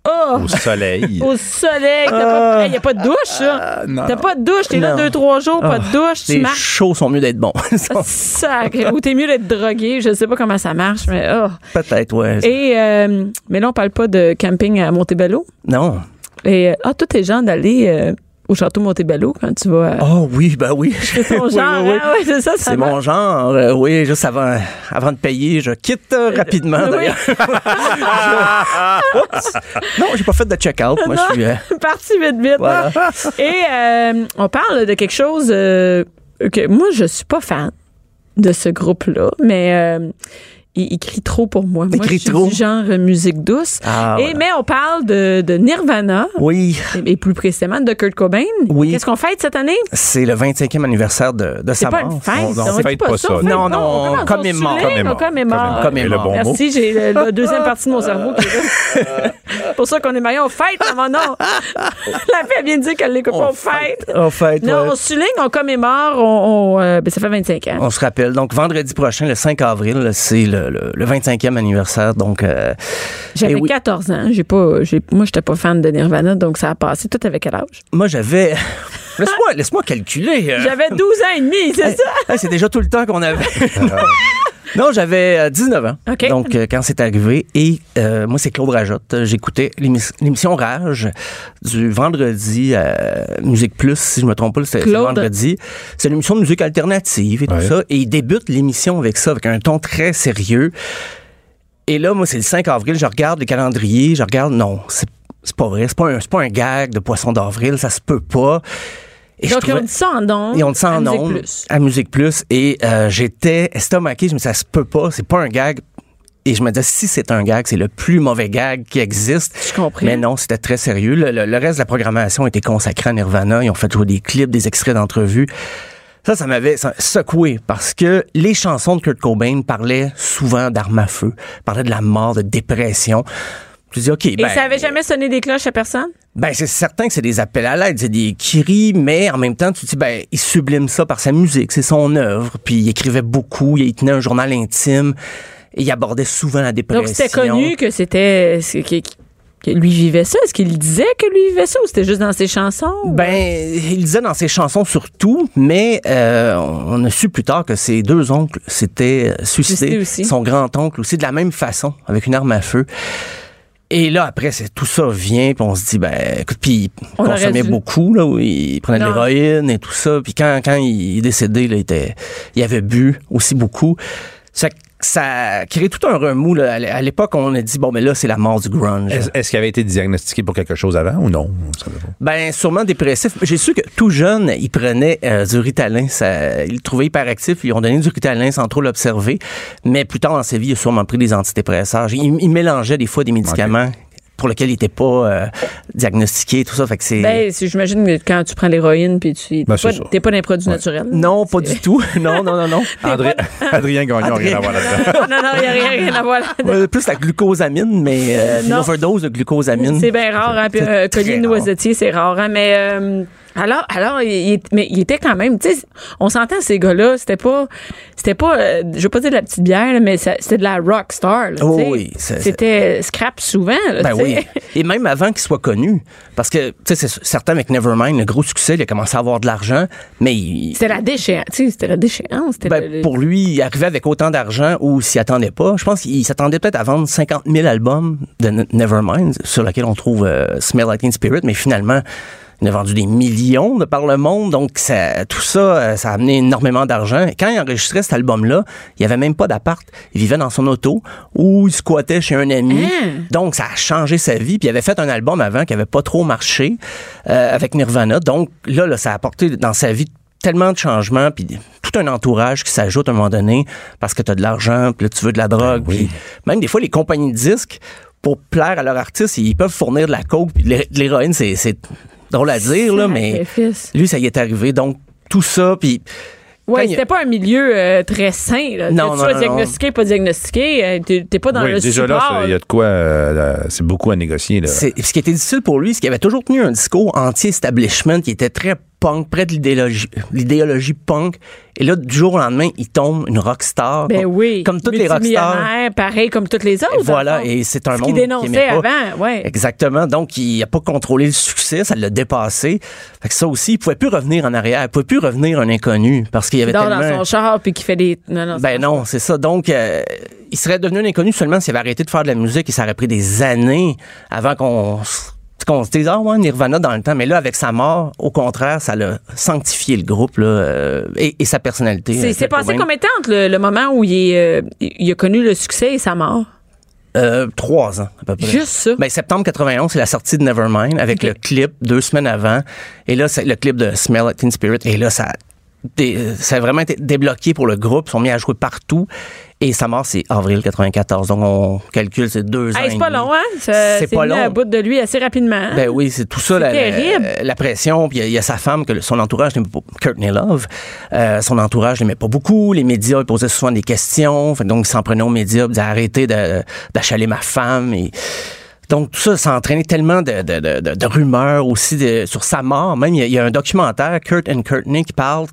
oh, Au soleil. au soleil, t'as pas, il y a pas de douche, ça. non. T'as pas de douche, t'es là deux, trois jours, pas de douche, tu Les marches. shows sont mieux d'être bons. Sacré. Ou t'es mieux d'être drogué, je sais pas comment ça marche, mais oh. Peut-être, ouais. Et, euh, mais là, on parle pas de camping à Montebello. Non. Et, euh, ah, toi, t'es genre d'aller euh, au château Montebello quand tu vas. Oh oui, ben oui. c'est ton Oui, genre, oui, oui. hein? Ouais, c'est ça, ça C'est mon genre. euh, oui, juste avant, avant de payer, je quitte euh, rapidement. Oui. d'ailleurs. Non, j'ai pas fait de check-out. Moi, je suis. euh, Parti vite, vite. Voilà. Et on parle de quelque chose que moi, je suis pas fan de ce groupe-là, mais il, il crie trop pour moi. Moi, crie je suis trop? du genre euh, musique douce. Ah, Et voilà. mais on parle de, de Nirvana. Oui, Et et plus précisément de Kurt Cobain. Oui. Qu'est-ce qu'on fête cette année? c'est le 25e anniversaire de, de C'est sa pas mort. une fête. On- on fête pas ça. on fête Non, non, on on commémore. On Commémore. commémore. Commémore. Et le bon mot. Merci, j'ai la deuxième partie de mon cerveau qui est là. Pour ça qu'on est mariés. On fête, maman, non. La fille vient de dire qu'elle l'écoute pas. On fête. En fait, Non, ouais. on souligne, on commémore, on, on, euh, ben, ça fait 25 ans. On se rappelle. Donc, vendredi prochain, le 5 avril, c'est le, le- le 25e anniversaire. Donc, euh, J'avais eh oui. 14 14 ans. J'ai pas, j'ai, moi, j'étais pas fan de Nirvana, donc ça a passé. Tout avec quel âge? moi, j'avais. Laisse-moi laisse-moi calculer. euh. J'avais 12 ans et demi, c'est ça? Ah, c'est déjà tout le temps qu'on avait. Non, j'avais euh, 19 ans. OK. Donc, euh, quand c'est arrivé. Et euh, moi, c'est Claude Rajotte. J'écoutais l'émis- l'émission Rage du vendredi à Musique Plus, si je me trompe pas, c'est le Claude. vendredi. C'est une émission de musique alternative et tout ça. Et il débute l'émission avec ça, avec un ton très sérieux. Et là, moi, c'est le 5 avril, je regarde le calendrier, je regarde, non, c'est c'est pas vrai, c'est pas, un- pas un gag de poisson d'avril, ça se peut pas. Et Donc, trouvais- on dit ça en don. et on sent à en ondes, à Musique Plus. Et euh, j'étais estomaqué. Je me disais, ça se peut pas. C'est pas un gag. Et je me disais, si c'est un gag, c'est le plus mauvais gag qui existe. Je comprends. Mais non, c'était très sérieux. Le, le- le reste de la programmation était consacré à Nirvana. Ils ont fait jouer des clips, des extraits d'entrevues. Ça, ça m'avait ça- secoué parce que les chansons de Kurt Cobain parlaient souvent d'armes à feu, parlaient de la mort, de dépression. Je dis, OK, Et ben, ça avait jamais sonné des cloches à personne? ben, c'est certain que c'est des appels à l'aide, c'est des cris, mais en même temps, tu te dis, ben, il sublime ça par sa musique, c'est son œuvre, puis il écrivait beaucoup, il tenait un journal intime, et il abordait souvent la dépression. Donc, c'était connu que c'était. que- lui vivait ça. Est-ce qu'il disait que lui vivait ça ou c'était juste dans ses chansons? Ben, il disait dans ses chansons surtout, mais euh, on a su plus tard que ses deux oncles s'étaient euh, Suicidés suicidés. aussi. Son grand-oncle aussi, de la même façon, avec une arme à feu. Et là, après, c'est tout ça vient, puis on se dit, ben, écoute, puis il consommait dû- beaucoup, là, où il prenait de l'héroïne et tout ça. Puis quand, quand il est décédé, là, il, était, il avait bu aussi beaucoup. Ça, ça a créé tout un remous. Là. À l'époque, on a dit, bon, mais là, c'est la mort du grunge. Est-ce qu'il avait été diagnostiqué pour quelque chose avant ou non? Ben, sûrement dépressif. J'ai su que tout jeune, il prenait euh, du Ritalin. Ça, il le trouvait hyperactif. Ils ont donné du Ritalin sans trop l'observer. Mais plus tard dans sa vie, il a sûrement pris des antidépresseurs. Il, il mélangeait des fois des médicaments pour lesquels il n'était pas euh, diagnostiqué. Tout ça, fait que c'est... Ben, j'imagine que quand tu prends l'héroïne puis tu. T'es Ben, pas, pas d'un produit naturel. non, pas du tout. Non, non, non, non. André- Adrien Gagnon, rien à voir là-dedans. non, non, il n'y a rien, rien à voir là Ouais, plus la glucosamine, mais euh, une overdose de glucosamine. C'est bien rare, hein, puis C'est euh, très collier de rare. noisetier, c'est rare, hein, mais euh, alors, alors, il, il- mais il était quand même, tu sais, on s'entend ces gars-là, c'était pas, c'était pas, euh, je veux pas dire de la petite bière, là, mais c'était de la rock star, là, Oh oui, c'était scrap souvent, là, Ben oui. Et même avant qu'il soit connu. Parce que, tu sais, c'est certain avec Nevermind, le gros succès, il a commencé à avoir de l'argent, mais il- C'était la déchéance. tu sais, C'était la déchéance. ben, le- pour lui, il arrivait avec autant d'argent ou s'y attendait pas. Je pense qu'il s'attendait peut-être à vendre 50 000 albums de Ne- Nevermind, sur lesquels on trouve euh, Smell Like Teen Spirit, mais finalement, il a vendu des millions de par le monde. Donc, ça, tout ça, euh, ça a amené énormément d'argent. Quand il enregistrait cet album-là, il n'y avait même pas d'appart. Il vivait dans son auto ou il squattait chez un ami. Hein? Donc, ça a changé sa vie. Puis, il avait fait un album avant qui avait pas trop marché euh, avec Nirvana. Donc, là, là, ça a apporté dans sa vie tellement de changements, puis tout un entourage qui s'ajoute à un moment donné parce que tu as de l'argent, puis là, tu veux de la drogue. puis même des fois, les compagnies de disques, pour plaire à leur artiste, ils peuvent fournir de la coke, puis de l'hé- de l'héroïne, c'est drôle à dire, là, mais lui, ça y est arrivé. Donc, tout ça, puis... Ouais, c'était pas un milieu euh, très sain. Là. Non, que tu non, sois non, diagnostiqué, pas diagnostiqué, euh, t'es t'es pas dans Oui, le déjà là, support. il y a de quoi. euh, c'est beaucoup à négocier. Là. C'est- Ce qui était difficile pour lui, c'est qu'il avait toujours tenu un discours anti-establishment qui était très punk, près de l'idéologie, l'idéologie punk. Et là, du jour au lendemain, il tombe une rockstar. Ben oui. Comme toutes les rockstars. Pareil comme toutes les autres. Voilà, le fond. et c'est un Ce monde qu'il dénonçait pas. avant, ouais. Exactement. Donc, il n'a pas contrôlé le succès, ça l'a dépassé. Fait que ça aussi, il pouvait plus revenir en arrière. Il pouvait plus revenir un inconnu parce qu'il y avait tellement... dans son char puis qui fait des. Non, non, Ben non, c'est ça. Donc, euh, il serait devenu un inconnu seulement s'il avait arrêté de faire de la musique et ça aurait pris des années avant qu'on qu'on se dise, ah ouais, Nirvana dans le temps. Mais là, avec sa mort, au contraire, ça l'a sanctifié le groupe là, euh, et, et sa personnalité. C'est euh, passé combien de temps entre le, le moment où il, est, euh, il a connu le succès et sa mort? Euh, trois ans, à peu près. Juste ça? Ben, septembre 91, c'est la sortie de Nevermind avec le clip deux semaines avant. Et là, c'est le clip de Smell Like Teen Spirit. Et là, ça, dé- ça a vraiment été débloqué pour le groupe. Ils sont mis à jouer partout. Et sa mort, c'est avril 94. Donc, on calcule, c'est deux. Hey, c'est pas long, hein? C'est pas long. à bout de lui assez rapidement. hein? Ben oui, c'est tout ça, la, la- terrible. la pression. Puis il y a- il y, a sa femme, que son entourage n'aimait pas, Courtney Love. Euh, son entourage n'aimait pas beaucoup. Les médias ils posaient souvent des questions. Fait donc, il s'en prenait aux médias, il disait arrêtez d'achaler ma femme. Et donc, tout ça, ça a entraîné tellement de, de, de, de- de rumeurs aussi sur sa mort. Même, il y, y a un documentaire, Kurt and Courtney, qui parle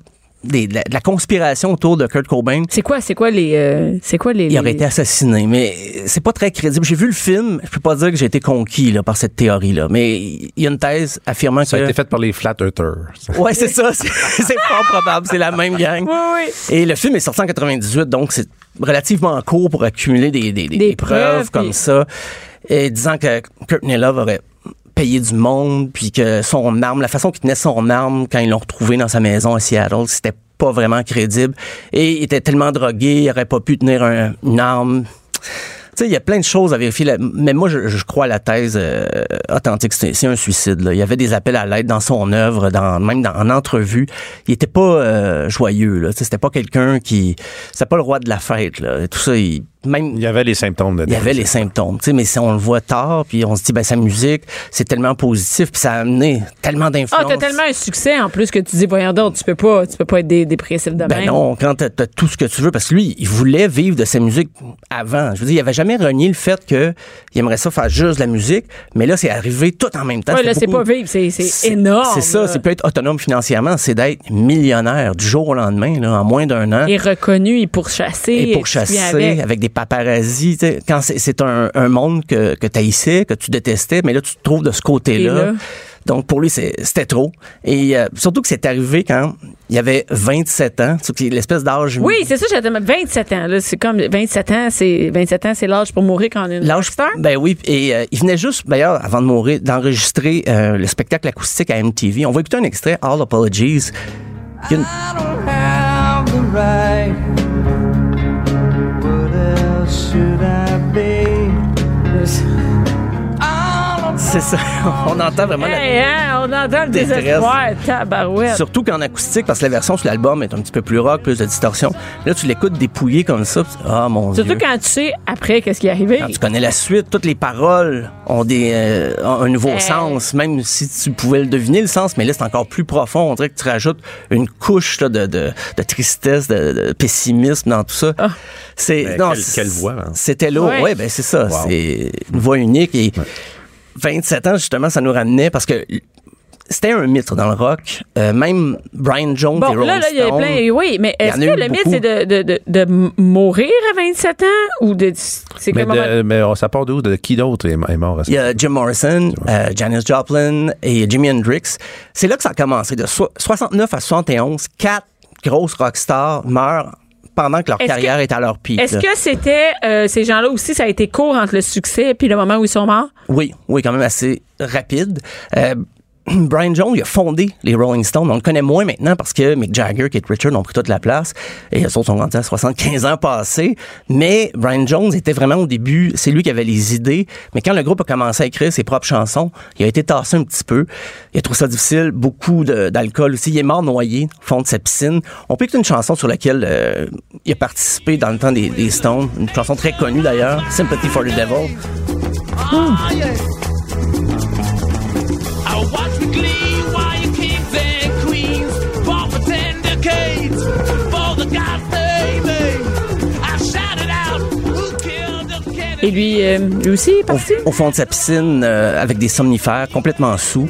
des- de, la, de la conspiration autour de Kurt Cobain. C'est quoi, c'est quoi les. euh, c'est quoi les. Il aurait été assassiné, mais c'est pas très crédible. J'ai vu le film, je peux pas dire que j'ai été conquis là, par cette théorie-là, mais il y a une thèse affirmant Ça a que... été fait par les Flat Earthers. Ouais, c'est ça, c'est fort probable, c'est la même gang. Oui, oui. Et le film est sorti en 98, donc c'est relativement court pour accumuler des, des, des- preuves, preuves, comme puis- ça, et disant que Courtney Love aurait payé du monde, puis que son arme, la façon qu'il tenait son arme quand ils l'ont retrouvé dans sa maison à Seattle, c'était pas vraiment crédible. Et il était tellement drogué, il aurait pas pu tenir un- une arme. Tu sais, il y a plein de choses à vérifier. Mais moi, je, crois à la thèse euh, authentique. C'est un suicide. Il y avait des appels à l'aide dans son œuvre, dans, même dans, en entrevue. Il était pas euh, joyeux. C'était pas quelqu'un qui... C'était pas le roi de la fête. Là. Tout ça, il, même... Il y avait les symptômes de Il y avait les symptômes, tu sais, mais si on le voit tard, puis on se dit, ben sa musique, c'est tellement positif, puis ça a amené tellement Ah, d'influence. t'as tellement un succès en plus que tu dis, voyons donc, tu peux pas, tu peux pas être dé- dépressif de Ben même. non, quand t'as as tout ce que tu veux, parce que lui, il voulait vivre de sa musique avant. Je veux dire, il avait jamais renié le fait que il aimerait ça faire juste de la musique, mais là, c'est arrivé tout en même temps. Ouais, là, c'est pas vivre, c'est c'est énorme. C'est ça, c'est pas être autonome financièrement, c'est d'être millionnaire du jour au lendemain, là, en moins d'un an. Et reconnu, et pourchassé. et pour tu viens chasser avec. avec. des sais, Quand c'est- c'est un, un monde que, que tu haïssais, que tu détestais, mais là, tu te trouves de ce côté-là. là? Donc, pour lui, c'est- c'était trop. Et euh, surtout que c'est arrivé quand il avait 27 ans. L'espèce d'âge... Oui, c'est ça, j'avais 27 ans. là. C'est comme 27 ans, c'est 27 ans, c'est l'âge pour mourir quand on est L'âge, ben oui, et euh, il venait juste, d'ailleurs, avant de mourir, d'enregistrer euh, le spectacle acoustique à MTV. On va écouter un extrait, All Apologies. I don't have the right. C'est ça, on entend vraiment la... Hein, on entend le Détresse. désespoir, tabarouette. Surtout qu'en acoustique, parce que la version sur l'album est un petit peu plus rock, plus de distorsion. Là, tu l'écoutes dépouillé comme ça. Ah, mon Surtout Dieu. quand tu sais après qu'est-ce qui est arrivé. Quand tu connais la suite, toutes les paroles ont des euh, ont un nouveau sens, même si tu pouvais le deviner le sens, mais là c'est encore plus profond. On dirait que tu rajoutes une couche là, de, de, de tristesse, de, de pessimisme dans tout ça. C'est Mais non, quelle- c'est- quelle voix, hein? C'était lourd. Ouais. Ouais, ben c'est ça. Wow. C'est une voix unique et 27 ans justement, ça nous ramenait parce que c'était un mythe dans le rock. Euh, même Brian Jones Bon, des Rolling là, là, il y a plein. Oui, mais est-ce que le mythe, c'est de, de, de, mourir à 27 ans ou de. C'est Mais, de- mais on- ça part d'où? De qui d'autre est, mort? à ce Il y a Jim Morrison, euh, Janis Joplin et Jimi Hendrix. C'est là que ça a commencé. De so- 69 à 71, quatre grosses rockstars meurent pendant que leur carrière que- est à leur pic. Est-ce que c'était euh, ces gens-là aussi, ça a été court entre le succès et le moment où ils sont morts? Oui, oui, quand même assez rapide. Euh, Brian Jones, il a fondé les Rolling Stones. On le connaît moins maintenant parce que Mick Jagger, Kate Richards ont pris toute la place et les sont rendus à 75 ans passés. Mais Brian Jones était vraiment au début, c'est lui qui avait les idées. Mais quand le groupe a commencé à écrire ses propres chansons, il a été tassé un petit peu. Il a trouvé ça difficile, beaucoup d'alcool aussi. Il est mort noyé fond de sa piscine. On peut écouter une chanson sur laquelle euh, il a participé dans le temps des, Stones. Une chanson très connue d'ailleurs, Sympathy for the Devil. I Et lui, euh, lui aussi est au, parti? au fond de sa piscine euh, avec des somnifères complètement sous.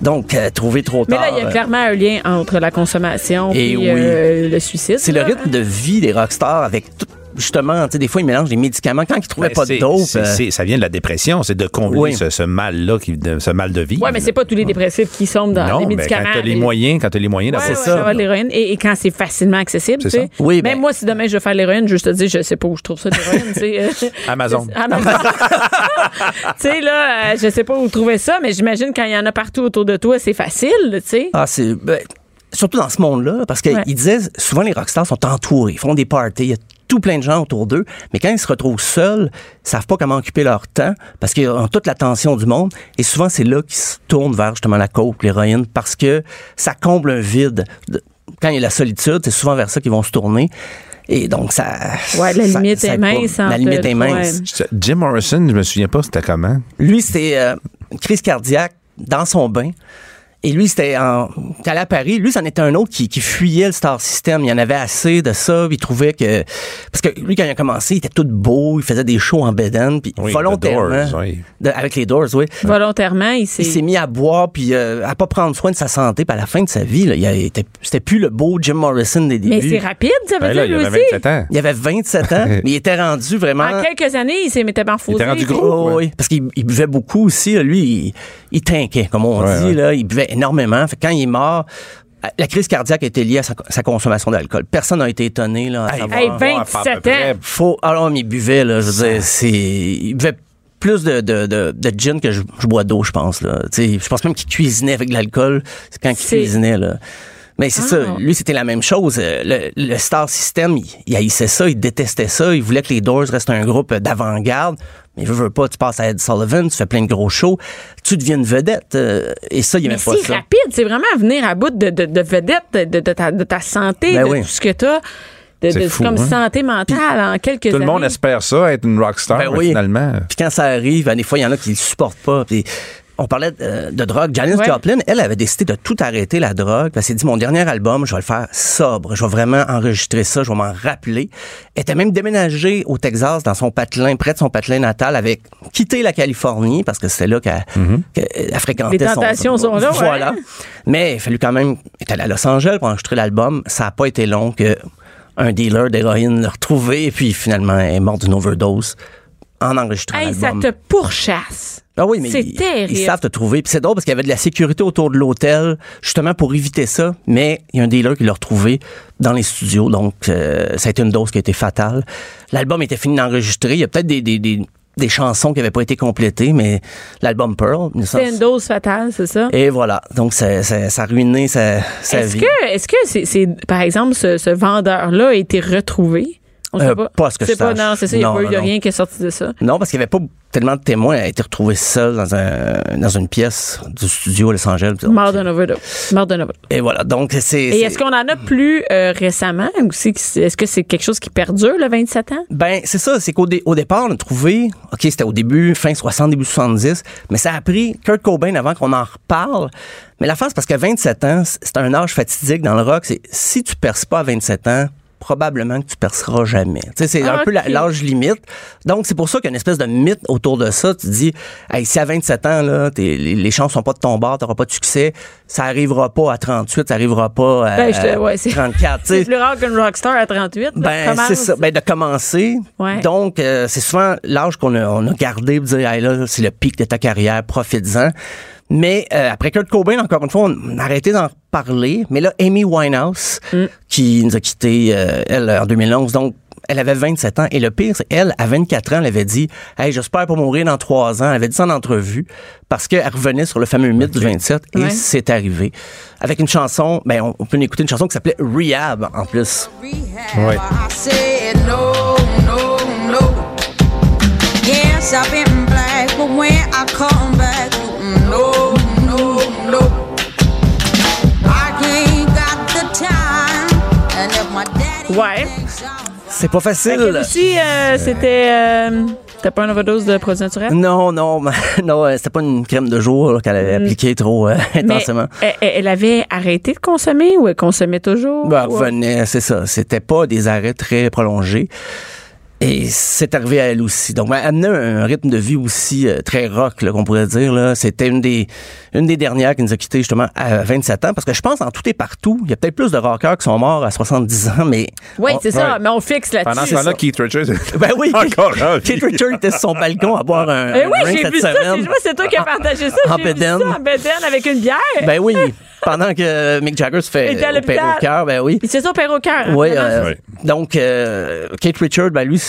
Donc, euh, trouvé trop Mais tard. là, il y a euh, clairement un lien entre la consommation Et oui. le suicide. c'est le rythme de vie des rockstars avec tout. Justement, tu sais, des fois, ils mélangent des médicaments quand ils trouvaient Ben, pas de dope. euh, ça vient de la dépression, c'est de combler Oui. ce, ce mal-là, ce mal de vie. Ouais, mais c'est pas tous les dépressifs qui sont dans non, les médicaments. quand t'as les Et- moyens, quand t'as les moyens Ouais, d'avoir ouais, ça. l'héroïne. Et, et quand c'est facilement accessible, tu C'est sais. ça. Oui, Même ben- moi, si demain je veux faire l'héroïne, je te dis, je sais pas où je trouve ça l'héroïne, tu euh, Amazon. Amazon. tu sais, là, euh, je sais pas où trouver ça, mais j'imagine quand il y en a partout autour de toi, c'est facile, tu sais. Ah, c'est. ben, surtout dans ce monde-là, parce qu'il Ouais. disait souvent les rockstars sont entourés, ils font des parties, il y a tout plein de gens autour d'eux, mais quand ils se retrouvent seuls, ils savent pas comment occuper leur temps parce qu'ils ont toute l'attention du monde et souvent c'est là qu'ils se tournent vers justement la coke, l'héroïne parce que ça comble un vide. De- Quand il y a la solitude, c'est souvent vers ça qu'ils vont se tourner. Et donc ça Ouais, la ça- limite ça est mince La limite est mince. ouais. Jim Morrison, je me souviens pas c'était comment. Lui, c'était euh, une crise cardiaque dans son bain. Et lui, c'était en, allé à Paris. Lui, c'en était un autre qui, qui fuyait le Star System. Il y en avait assez de ça. Il trouvait que, parce que lui, quand il a commencé, il était tout beau. Il faisait des shows en bedaine. Puis Oui, volontairement. The Doors, oui. de- avec les Doors, oui. Volontairement, il s'est. Il s'est mis à boire puis euh, à pas prendre soin de sa santé. Puis à la fin de sa vie, là, il été- c'était plus le beau Jim Morrison des débuts. Mais c'est rapide, ça veut Ben dire, là, il lui avait aussi. 27 ans. Il avait 27 ans, mais il était rendu vraiment. En quelques années, il s'est métamorphosé. Il était rendu gros. Oh, ouais. oui, parce qu'il il buvait beaucoup aussi. là. Lui, il, il tinquait, comme on Ouais, dit. ouais. Là, il buvait énormément. Fait que quand il est mort, la crise cardiaque était liée à sa, sa consommation d'alcool. Personne n'a été étonné. Là, à savoir- Hey, à peu 27 près. ans. Faut, alors, mais il buvait, là, je veux dire, c'est, il buvait plus de, de, de, de gin que je, je bois d'eau, je pense, là. Tu sais, je pense même qu'il cuisinait avec de l'alcool. C'est quand il cuisinait, là. Mais c'est Ah. ça, lui, c'était la même chose. Euh, Le, le Star System, il, il haïssait ça, il détestait ça, il voulait que les Doors restent un groupe d'avant-garde. Mais veux, veux pas, tu passes à Ed Sullivan, tu fais plein de gros shows, tu deviens une vedette. euh, et ça, il Mais aimait pas c'est ça. rapide, c'est vraiment à venir à bout de, de, de vedette, de, de ta, de ta santé, Ben de oui. tout ce que tu as. De, C'est de- fou, comme hein? santé mentale en quelques Tout le monde espère ça, être une rockstar, Ben oui. finalement. Puis quand ça arrive, ben, des fois, il y en a qui le supportent pas. Puis on parlait de, de drogue. Janis Ouais. Joplin, elle avait décidé de tout arrêter la drogue. Elle s'est dit, mon dernier album, je vais le faire sobre. Je vais vraiment enregistrer ça. Je vais m'en rappeler. Elle était même déménagée au Texas dans son patelin, près de son patelin natal, avec quitté la Californie parce que c'était là qu'elle qu'elle fréquentait Les son- tentations sont là, ouais. Voilà. Mais il a fallu quand même être allé à Los Angeles pour enregistrer l'album. Ça n'a pas été long que un dealer d'héroïne l'a retrouvé et puis finalement elle est morte d'une overdose en enregistrant Hey, ça te pourchasse. Ah oui, mais C'est ils, terrible. ils savent te trouver. Puis c'est drôle parce qu'il y avait de la sécurité autour de l'hôtel, justement pour éviter ça. Mais il y a un dealer qui l'a retrouvé dans les studios. Donc, euh, ça a été une dose qui a été fatale. L'album était fini d'enregistrer. Il y a peut-être des, des, des, des chansons qui n'avaient pas été complétées, mais l'album Pearl... C'est une dose fatale, c'est ça? Et voilà. Donc, ça, ça, ça a ruiné sa, sa Est-ce vie. que, est-ce que c'est, c'est- par exemple, ce, ce vendeur-là a été retrouvé? On sait Euh, pas. pas à ce que C'est je pas, non, c'est ça, il n'y a pas eu de rien qui est sorti de ça. Non, parce qu'il n'y avait pas tellement de témoins. Elle a été retrouvée seule dans, un, dans une pièce du studio à Los Angeles. Mort d'un overdose. Mort d'un overdose. Et voilà. Donc, c'est... Et est-ce qu'on en a plus euh, récemment aussi? Est-ce que c'est quelque chose qui perdure, le 27 ans? Ben, c'est ça. C'est qu'au dé- au départ, on a trouvé, OK, c'était au début, fin 60, début 70, mais ça a pris Kurt Cobain avant qu'on en reparle. Mais la face, parce qu'à 27 ans, c'est un âge fatidique dans le rock. C'est si tu perces pas à 27 ans, probablement que tu perceras jamais. Tu sais, c'est Ah, un peu l'âge limite. Donc, c'est pour ça qu'il y a une espèce de mythe autour de ça. Tu dis, hey, si à 27 ans, là, les, les chances sont pas de ton bord, t'auras pas de succès, ça arrivera pas à 38, ça arrivera pas à, Ben, je te- ouais, c'est- 34. tu C'est plus rare qu'une rockstar à 38. là, Ben, c'est ça. Ben, de commencer. Ouais. Donc, euh, c'est souvent l'âge qu'on a, on a gardé pour dire, hey, là, c'est le pic de ta carrière, profites-en. Mais euh, après Kurt Cobain, encore une fois, on a arrêté d'en parler. Mais là, Amy Winehouse, Mm. qui nous a quittés, euh, elle, en 2011, donc elle avait 27 ans. Et le pire, c'est elle, à 24 ans, elle avait dit Hey, j'espère pas mourir dans trois ans. Elle avait dit ça en entrevue parce qu'elle revenait sur le fameux mythe du 27 et Ouais. c'est arrivé. Avec une chanson, ben, on, on peut écouter une chanson qui s'appelait Rehab en plus. Ouais. I said no, no, no. Yes, I've been black, but when I come Ouais. C'est pas facile. aussi, euh, c'était. euh, T'as pas une overdose de produits naturels? Non, non, non, euh, c'était pas une crème de jour qu'elle avait appliquée trop euh, Mm. Mais intensément. elle, elle avait arrêté de consommer ou elle consommait toujours? Ben, elle revenait, c'est ça. C'était pas des arrêts très prolongés. Et c'est arrivé à elle aussi. Donc, elle amenait un rythme de vie aussi euh, très rock, là, qu'on pourrait dire. Là. C'était une des, une des dernières qui nous a quittés justement à 27 ans. Parce que je pense en tout et partout, il y a peut-être plus de rockers qui sont morts à 70 ans, mais... Oui, on- c'est ça, ouais. mais on fixe Pendant là-dessus. ce temps-là, Keith Richards Ben oui, encore. Keith Richards était sur son balcon à boire un, Eh un oui, drink j'ai cette vu ça. semaine. C'est toi qui as partagé ça. En J'ai vu ça en bedaine avec une bière. Ben oui, pendant que Mick Jagger se fait opérer au cœur, ben oui. Il s'est ça au père au cœur. hein, Oui, euh, Ouais. donc euh, Kate Richard, ben lui,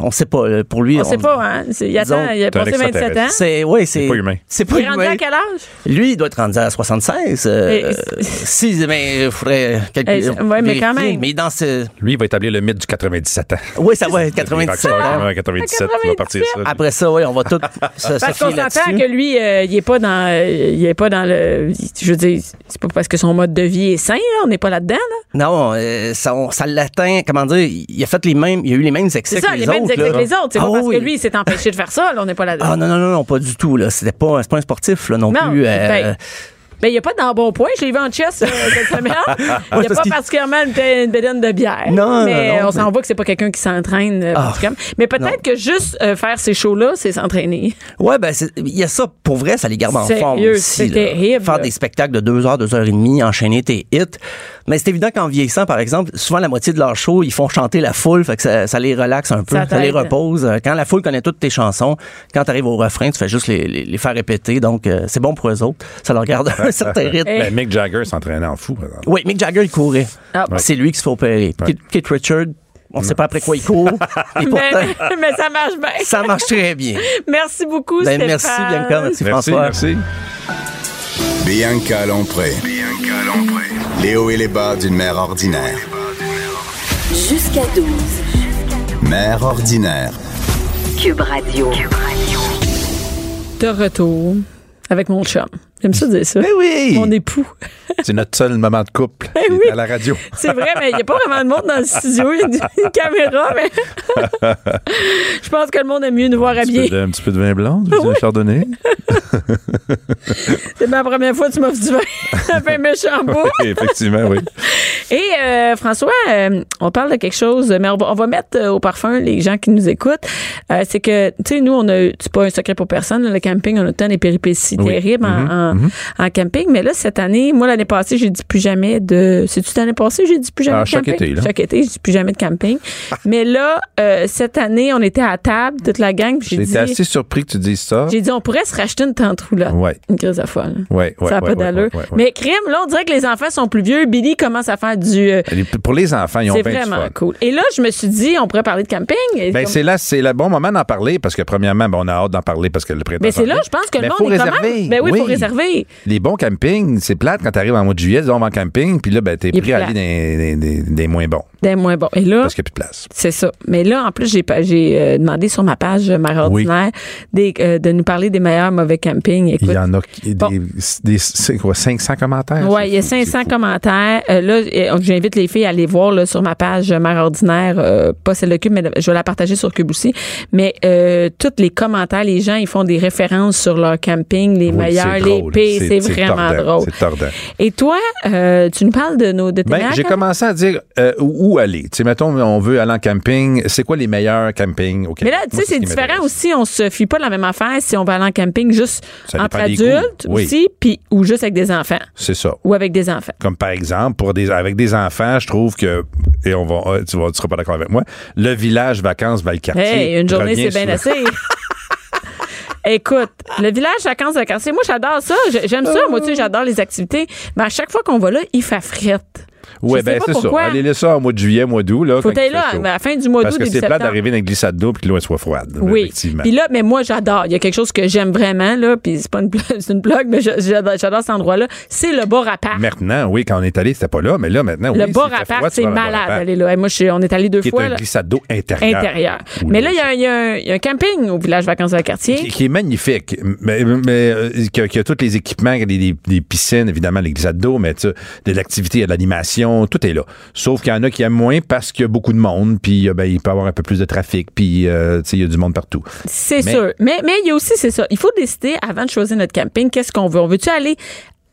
on sait pas. là, Pour lui, On sait pas, hein. Il attend, il a passé 27 ans. C'est ouais, c'est pas humain. C'est pas Il est rendu à quel âge? Lui, il doit être rendu à 76. euh, Et- euh, si, mais il faudrait quelque c'est- ouais, mais quand même. Mais dans ce, Lui, il va établir le mythe du 97 ans. oui, ça va être 97 ans. Ouais, 97, il va partir ça. Après ça, oui, on va tout se, Parce qu'on s'entend que lui, euh, il est pas dans, euh, il est pas dans le, je veux dire, c'est pas parce que son mode de vie est sain, là, on n'est pas là-dedans, là. Non, euh, ça, on- ça l'atteint. Comment dire Il a fait les mêmes. Il a eu les mêmes excès C'est que ça, les, les mêmes autres. excès que les autres. C'est Ah pas parce oui. que lui, il s'est empêché de faire ça, là, on n'est pas là-dedans. Ah non, non, non, non, pas du tout. Là. C'était pas, c'est pas un sportif là, non, Non, plus. euh, ben, il n'y a pas d'embonpoint. Je l'ai vu en chess euh, cette semaine. Il n'y a parce pas qu'il- particulièrement une, une bédaine de bière. Non, mais non, non, on s'en mais- voit que c'est pas quelqu'un qui s'entraîne euh, particulièrement. Mais peut-être que juste euh, faire ces shows-là, c'est s'entraîner. Ouais, ben, il y a ça, pour vrai, ça les garde en Sérieux, forme c'est aussi. terrible, Faire là. des spectacles de deux heures, deux heures et demie, enchaîner tes hits. Mais c'est évident qu'en vieillissant, par exemple, souvent la moitié de leur show, ils font chanter la foule, fait que ça, ça les relaxe un peu, Ça ça, les repose. Euh, Quand la foule connaît toutes tes chansons, quand tu arrives au refrain, tu fais juste les, les, les faire répéter, donc euh, c'est bon pour eux autres. Ça leur garde un certain rythme. Eh. Ben, Mick Jagger s'entraînait en fou, par exemple. Oui, Mick Jagger, il courait. Ah. C'est lui qui se fait opérer. Kate, Kate Richard, on ne sait pas après quoi il court. et pourtant, Mais, mais ça marche bien. ça marche très bien. Merci beaucoup, Ben, Stéphane. merci, Bianca. Merci, Merci, François. merci. Bianca Lompré. Les hauts et les bas d'une mère ordinaire. Jusqu'à 12. Mère ordinaire. Cube Radio. De retour avec mon chum. J'aime ça dire ça. Ben oui! Mon époux. C'est notre seul moment de couple. Oui. à la radio. C'est vrai, mais il n'y a pas vraiment de monde dans le studio. Il y a une, une caméra, mais je pense que le monde aime mieux nous voir Un habillés. un petit peu de vin blanc, du vin chardonnay. C'est ma première fois que tu m'offres du vin. Ça fait méchant beau. Oui, effectivement, oui. Et euh, François, euh, on parle de quelque chose, mais on va, on va mettre euh, au parfum les gens qui nous écoutent. Euh, c'est que, tu sais, nous, on a, c'est pas un secret pour personne, là, le camping, on a temps des péripéties Oui. terribles en, Mhm, en- en camping. Mais là, cette année, moi, l'année passée, j'ai dit plus jamais de. C'est-tu l'année passée, j'ai dit plus jamais Ah, de chaque camping? été, là. Chaque été, dis plus jamais de camping. mais là, euh, cette année, on était à table, toute la gang, j'ai J'étais assez surpris que tu dises ça. J'ai dit, on pourrait se racheter une tente roulotte. Ouais. Une crise à folle. Ouais, ouais, ça n'a pas d'allure. Mais crime, là, on dirait que les enfants sont plus vieux. Billy commence à faire du. euh, Pour les enfants, ils ont c'est bien du vraiment fun. cool. Et là, je me suis dit, on pourrait parler de camping. Ben, comme- c'est là, c'est le bon moment d'en parler parce que premièrement, ben, on a hâte d'en parler parce que le. Ben, c'est s'en là, vient. je pense que le Mais monde est réserver. comment? Ben oui, il faut réserver. Les bons campings, c'est plate quand tu arrives en mois de juillet, disons, en camping, puis là, ben, t'es pris à aller des, des- des moins bons Des moins bon. Et là, parce qu'il n'y a plus de place. c'est ça. Mais là, en plus, j'ai pas- j'ai euh, demandé sur ma page euh, Mère Oui. ordinaire des, euh, de nous parler des meilleurs mauvais campings. Écoute, Il y en a qui- Bon. des, des- c'est quoi, 500 commentaires? Ouais, C'est il y a fou, c'est 500 fou. commentaires. Euh, là, euh, j'invite les filles à aller voir là, sur ma page euh, Mère Ordinaire, euh, pas celle de Cube, mais je vais la partager sur Cube aussi. Mais euh, tous les commentaires, les gens, ils font des références sur leur camping, les Oui, meilleurs, les pires. C'est vraiment tordant, drôle. C'est tordant. Et toi, euh, tu nous parles de nos de tes Ben, j'ai commencé à dire euh, où où aller? Tu sais, mettons, on veut aller en camping. C'est quoi les meilleurs campings au Mais Québec? là, tu sais, c'est différent aussi. On se fie pas de la même affaire si on va aller en camping juste entre adultes Oui. aussi, puis ou juste avec des enfants C'est ça. ou avec des enfants. Comme par exemple, pour des, avec des enfants, je trouve que, et on va, euh, tu, vas, tu seras pas d'accord avec moi, le village vacances Valcartier. Hey, une journée, c'est bien assez. Écoute, le village vacances de quartier, moi j'adore ça, J'ai- j'aime ça, moi tu sais, j'adore les activités, mais à chaque fois qu'on va là, il fait frette. Sais ben c'est ça. pourquoi. Allez là ça au mois de juillet, mois d'août. Là, Faut aller là, à la fin du mois Parce d'août, que début c'est plate septembre. d'arriver dans une glissade d'eau puis que l'eau elle soit froide. Oui. Effectivement. Puis là, mais moi, j'adore. Il y a quelque chose que j'aime vraiment, là, puis c'est pas une, c'est une blague, mais j'adore, cet endroit-là. C'est le bar à part. Maintenant, oui, quand on est allé, c'était pas là, mais là, maintenant, Le oui. bar s'il fait à part, c'est bar malade. Allez là. Moi, on est allé deux Qui est fois. un là. glissade d'eau intérieur. Intérieur. Oui, Mais là, il y, a un- camping au village vacances de quartier. qui, qui est magnifique, mais, mais euh, qui, a, qui tous les équipements, qui a des, piscines, évidemment, les glissades d'eau, mais de l'activité, il y a de l'animation, tout est là. Sauf qu'il y en a qui aiment moins parce qu'il y a beaucoup de monde, puis euh, ben, il peut y avoir un peu plus de trafic, puis euh, il y a du monde partout. C'est sûr. Mais mais il y a aussi, c'est ça. Il faut décider avant de choisir notre camping, qu'est-ce qu'on veut? On veut-tu aller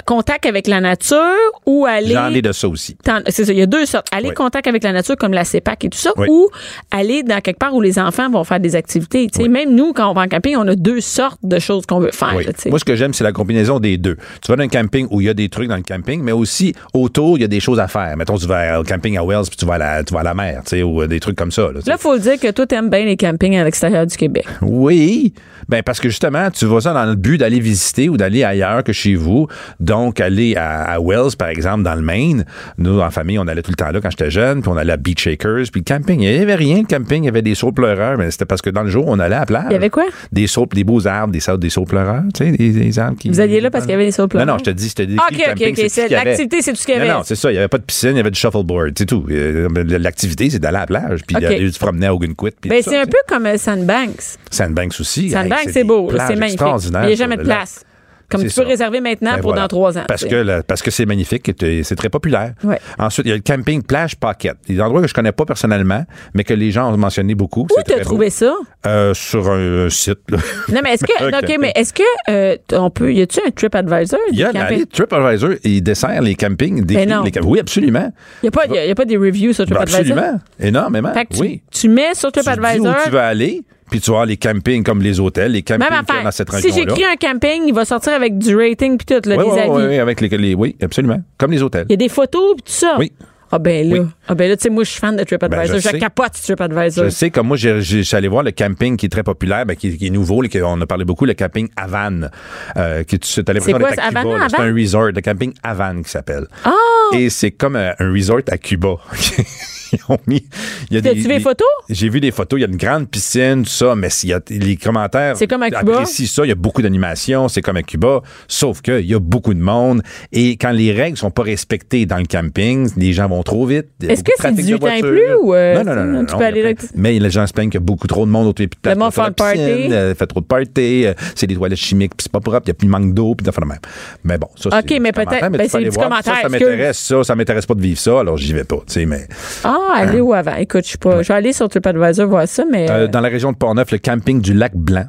contact avec la nature ou aller. J'en ai de ça aussi. C'est ça, il y a deux sortes. Aller Oui. contact avec la nature comme la CEPAC et tout ça, Oui. ou aller dans quelque part où les enfants vont faire des activités. Oui. Même nous, quand on va en camping, on a deux sortes de choses qu'on veut faire. Là. Moi, ce que j'aime, c'est la combinaison des deux. Tu vas dans un camping où il y a des trucs dans le camping, mais aussi autour, il y a des choses à faire. Mettons, tu vas au camping à Wells, puis tu vas à la, tu vas à la mer, ou euh, des trucs comme ça. là, il faut le dire que toi, t'aimes bien les campings à l'extérieur du Québec. Oui, ben parce que justement, tu vas ça dans le but d'aller visiter ou d'aller ailleurs que chez vous. Donc, aller à, à Wells, par exemple, dans le Maine. Nous, en famille, on allait tout le temps là quand j'étais jeune, puis on allait à Beach Shakers, puis le camping, il n'y avait rien de camping, il y avait des sauts pleureurs, mais c'était parce que dans le jour, on allait à la plage. Il y avait quoi? Des sauts, des beaux arbres, des sauts, des sauts pleureurs, tu sais, des, des arbres qui... Vous alliez là parce qu'il y avait des sauts pleureurs? Non, non, je te dis, je te dis. OK, OK, camping, OK. avait. L'activité, c'est tout ce qu'il y avait. Non, non, c'est ça. Il n'y avait pas de piscine, il y avait du shuffleboard, c'est tout. Euh, L'activité, c'est d'aller à la plage, puis OK. d'aller se promener à Ogunquit. Ben, c'est un peu comme euh, Sandbanks. Sandbanks aussi. Sandbanks, Hey, c'est beau. C'est magnifique. Il n'y a jamais de lac. place. Comme tu peux réserver maintenant Ben pour voilà. dans trois ans. Parce tu que, la- parce que c'est magnifique, et c'est très populaire. Ouais. Ensuite, il y a le camping plage pocket. Des endroits que je connais pas personnellement, mais que les gens ont mentionné beaucoup. Où t'as beau. trouvé ça? Euh, sur un, un site. là. Non, mais est-ce que, Un non, OK, camping. mais est-ce que, euh, on peut, y a-tu un TripAdvisor? Il y a campings? TripAdvisor, il dessert les campings. décrit Ben non. les Oui, absolument. Il n'y a, pas- y a- y a pas des reviews sur Ben, TripAdvisor? absolument. Énormément. Fait que tu, oui. tu mets sur Tu dis où TripAdvisor. tu vas aller, puis tu vas avoir les campings comme les hôtels, les campings Même qu'il y a dans cette Si région-là. j'écris un camping, il va sortir avec du rating puis tout, là, oui, des oui, avis. oui, oui, avec les, les- oui, absolument. Comme les hôtels. Il y a des photos puis tout ça. Oui. Ah ben là, Oui. ah ben là, tu sais, moi je suis fan de TripAdvisor, Ben, je je, capote TripAdvisor. Je sais, comme moi, je suis allé voir le camping qui est très populaire, ben, qui, qui est nouveau, là, qui- on a parlé beaucoup, le camping Havane. Euh, qui, tu t'as l'impression d'être à Cuba. C'est un resort, le camping Havane qui s'appelle. Ah! Et c'est comme un, un resort à Cuba. Ils ont mis. il y a T'as-tu vu les des- photos? J'ai vu des photos. Il y a une grande piscine, tout ça, mais y a les commentaires. C'est comme à Cuba? apprécient ça. Il y a beaucoup d'animation. C'est comme à Cuba. Sauf qu'il y a beaucoup de monde. Et quand les règles sont pas respectées dans le camping, les gens vont trop vite. Il Est-ce que c'est trafic de 18 ans et plus ou, euh, non, non, non, non, tu non, peux il aller là- Mais les gens se plaignent qu'il y a beaucoup trop de monde autour des Le monde fait la piscine, euh, fait trop de party. euh, c'est des toilettes chimiques, puis c'est pas propre. Il y a plus de manque d'eau, puis de même. Mais bon, ça, c'est OK, mais peut-être- ben, c'est des. Ça, commentaires, ça m'intéresse, ça. Ça m'intéresse pas de vivre ça, alors j'y vais pas. tu sais, Mais Ah, aller où avant? Écoute, je suis pas. Je vais aller sur TripAdvisor voir ça, mais. Euh, euh, dans la région de Portneuf, le camping du lac Blanc.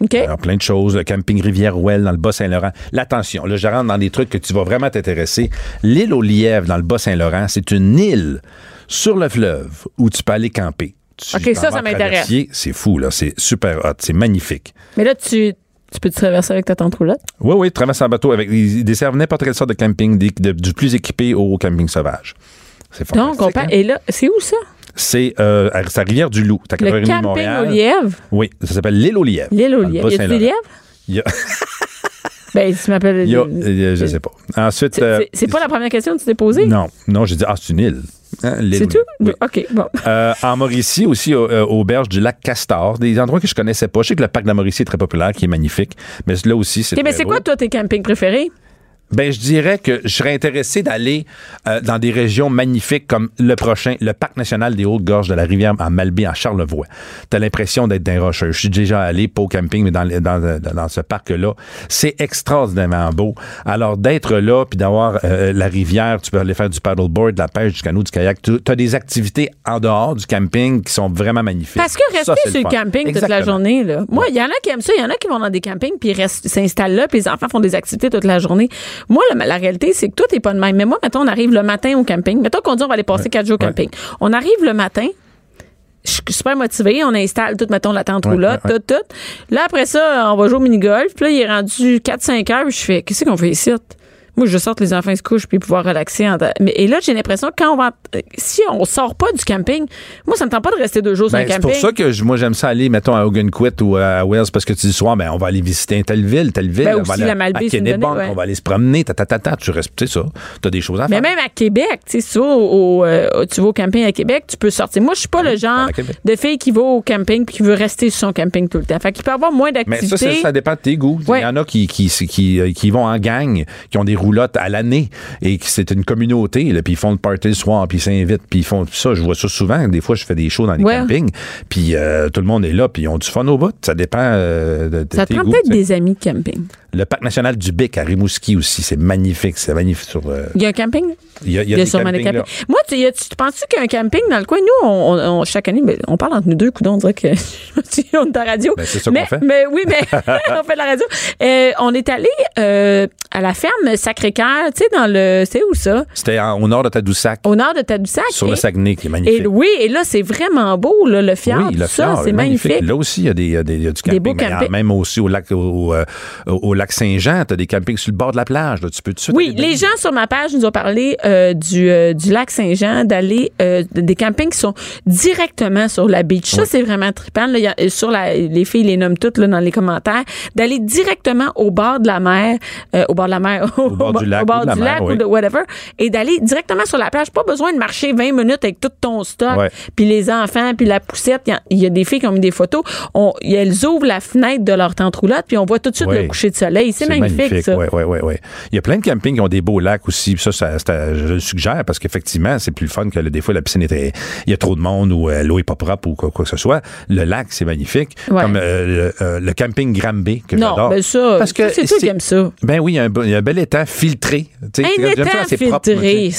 OK. Alors, plein de choses. Le camping Rivière-Ouelle dans le Bas-Saint-Laurent. L'attention, là, je rentre dans des trucs que tu vas vraiment t'intéresser. L'île aux lièvres dans le Bas-Saint-Laurent, c'est une île sur le fleuve où tu peux aller camper. Tu OK, ça, ça m'intéresse. C'est fou, là. C'est super hot. C'est magnifique. Mais là, tu, tu peux te traverser avec ta tente roulotte? Oui, oui, tu traverses en bateau avec. Ils ils desservent n'importe quelle sorte de camping, des- de- du plus équipé au camping sauvage. C'est Donc, on part. hein? Et là, c'est où ça? C'est euh, à Rivière-du-Loup. T'as Le 4h30 camping Montréal. aux lièvres? Oui, ça s'appelle l'île aux lièvres. L'île aux lièvres. Y des lièvres? A- Ben, tu m'appelles. y a- je sais pas. Ensuite. C'est euh, c'est- pas la première question que tu t'es posée? Non, non, j'ai dit, ah, c'est une île. Hein, C'est tout? Oui. OK, bon. Euh, en Mauricie aussi, au- euh, aux berges du lac Castor, des endroits que je connaissais pas. Je sais que le parc de la Mauricie est très populaire, qui est magnifique, mais là aussi, c'est OK, mais c'est beau. quoi, toi, tes campings préférés? Ben, je dirais que je serais intéressé d'aller euh, dans des régions magnifiques comme le prochain, le parc national des Hautes-Gorges de la rivière en Malbaie, en Charlevoix. T'as l'impression d'être dans rocheux. Je suis déjà allé, pas au camping, mais dans, dans, dans, ce parc-là. C'est extraordinairement beau. Alors, d'être là, puis d'avoir euh, la rivière, tu peux aller faire du paddleboard, de la pêche, du canot, du kayak. Tu as des activités en dehors du camping qui sont vraiment magnifiques. Parce que rester Ça, sur le camping toute la journée, là. Moi, il y en a qui aiment ça, il y en a qui vont dans des campings puis ils restent- s'installent là, puis les enfants font des activités toute la journée. Moi, la, la réalité, c'est que tout est pas de même. Mais moi, mettons, on arrive le matin au camping. Mettons qu'on dit on va aller passer quatre jours au Ouais. camping. On arrive le matin. Je suis super motivée. On installe tout, mettons, la tente roulotte, ouais, ouais. tout, tout. Là, après ça, on va jouer au mini-golf. Puis là, il est rendu 4-5 heures. Je fais, qu'est-ce qu'on fait ici? Moi, je sorte les enfants se couchent puis pouvoir relaxer. en- Mais, et là, j'ai l'impression que quand on va, si on sort pas du camping, moi, ça me tente pas de rester deux jours sur Ben, un c'est camping. pour ça que je- moi j'aime ça aller, mettons, à Ogunquit ou à Wells, parce que tu dis soir, ben, on va aller visiter telle ville, telle ville. Ben, on aussi va aller à- à c'est Kennebunk, ouais. on va aller se promener, ta, ta, ta, ta, tu restes, tu sais ça. T'as des choses à Mais faire. même à Québec, tu sais, tu vas au, au, euh, tu vas au camping à Québec, tu peux sortir. Moi, je suis pas le genre de fille qui va au camping puis qui veut rester sur son camping tout le temps. Fait qu'il peut avoir moins Mais d'activités. ça, ça, ça dépend de tes goûts. Ouais. Il y en a qui, qui, qui, euh, qui vont en gang, qui ont des à l'année et qui c'est une communauté, là, puis ils font le party le soir, puis ils s'invitent, puis ils font ça. Je vois ça souvent. Des fois, je fais des shows dans les Ouais. campings, puis euh, tout le monde est là, puis ils ont du fun au bout. Ça dépend euh, de, de ça te prend peut-être des amis de camping. Le parc national du Bic à Rimouski aussi, c'est magnifique. C'est magnifique sur. euh, Il y a un camping? il y a, il y a Il y a des sûrement des campings. Moi, tu, tu penses-tu qu'il y a un camping dans le coin? Nous, on, chaque année, ben, on parle entre nous deux, coudons, on dirait que on est à la radio. Ben, c'est ça mais, qu'on fait. Mais oui, mais on fait de la radio. On est allé à la ferme Sacré-Cœur, tu sais, dans le. C'est où ça? C'était au nord de Tadoussac, Au nord de Tadoussac. sur Et- le Saguenay, qui est magnifique. Et oui, et là, c'est vraiment beau, là, le fjord, oui, le fjord, c'est magnifique. Là aussi, il y a, des, il y a des- y a du Des camping. beaux mais campings. Même aussi au lac, au, euh, au lac Saint-Jean, tu as des campings sur le bord de la plage. là. Tu peux tout de suite Oui, les gens sur ma page nous ont parlé euh, du, euh, du lac Saint-Jean, d'aller des campings qui sont directement sur la beach. Ça, c'est vraiment trippant. Là, il y a- sur la, les filles les nomment toutes là, dans les commentaires. D'aller directement au bord de la mer, au bord de la mer, au, bord du lac au bord ou de la du mer, lac ou de whatever, et d'aller directement sur la plage. Pas besoin de marcher 20 minutes avec tout ton stock, Ouais. puis les enfants, puis la poussette. Il y a- Il y, a des filles qui ont mis des photos. On, elles ouvrent la fenêtre de leur tente roulotte, puis on voit tout de suite Ouais. le coucher de soleil. C'est magnifique, ça. Oui, oui, oui. Ouais. Il y a plein de campings qui ont des beaux lacs aussi. Puis Ça, ça, ça- je le suggère parce qu'effectivement, c'est plus le fun que le- des fois la piscine était. Il y a trop de monde ou euh, l'eau est pas propre ou quoi, quoi que ce soit. Le lac, c'est magnifique. Ouais. Comme euh, le, euh, le camping Granby que Non, j'adore. ben ça, Parce que c'est toi qui aimes ça. Ben oui, il y, a un, be- il y a un bel étang filtré. Tu sais, Un ça, propre, filtré.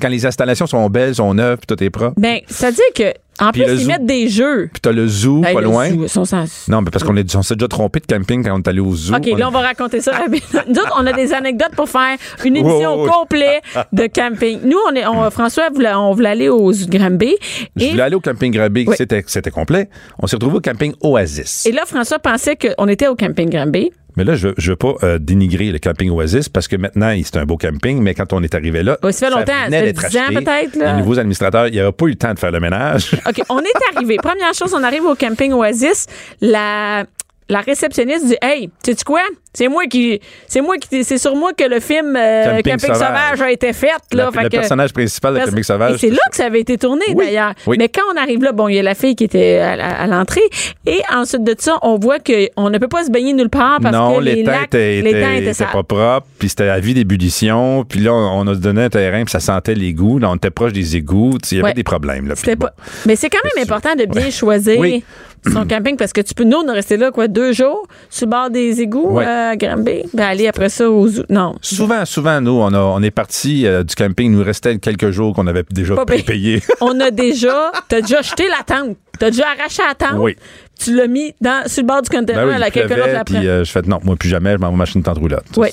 Quand les installations sont belles, sont neuves, puis tout est propre. Ben, c'est-à-dire que, en Puis plus, ils mettent des jeux. Puis t'as le zoo Hey, pas le loin. zoo, Non, mais parce qu'on est- on s'est déjà trompé de camping quand on est allé au zoo. OK, là, on va raconter ça. Nous on a des anecdotes pour faire une émission complète de camping. Nous, on est, on- François, voulait, on voulait aller au zoo de Granby. Je voulais aller au camping Granby, Oui. c'était, c'était complet. On s'est retrouvé au camping Oasis. et là, François pensait qu'on était au camping Granby. Mais là, je je veux pas euh, dénigrer le camping Oasis parce que maintenant, c'est un beau camping, mais quand on est arrivé là, Ouais, ça fait longtemps, ça fait d'être 10 ans peut-être, là. Les nouveaux administrateurs, il n'y avait pas eu le temps de faire le ménage. OK, on est arrivé. Première chose, on arrive au camping Oasis. La, la réceptionniste dit Hey, sais tu quoi? C'est moi qui. C'est moi qui. C'est sur moi que le film euh, Camping Sauvage. Sauvage. a été fait. Là, Fait le que- personnage principal de Camping Sauvage. C'est là que ça avait été tourné, Oui, d'ailleurs. oui. Mais quand on arrive là, bon, il y a la fille qui était à, la- à l'entrée. Et ensuite de ça, on voit qu'on ne peut pas se baigner nulle part parce non, que les l'étang lacs, était, l'étang était, était était sale. pas propre, puis c'était à vie d'ébullition, puis là, on a donné un terrain, puis ça sentait l'égout. Là, on était proche des égouts, il y avait Ouais. des problèmes. Là, bon. pas- Mais c'est quand même important de bien Ouais. choisir Oui. Son camping parce que tu peux, nous, on est resté là, quoi, deux jours sur le bord des égouts Ouais. euh, à Granby. Ben, aller après ça aux. Non. Souvent, souvent, nous, on, a, on est parti euh, du camping, il nous restait quelques jours qu'on avait déjà payé. On a déjà, t'as déjà jeté la tente. T'as déjà arraché la tente. Oui. Tu l'as mis dans, sur le bord du conteneur Ben oui, à la quelqu'un d'autre la puis euh, je fais non, moi plus jamais, je m'en vais m'acheter une tente roulotte. Oui,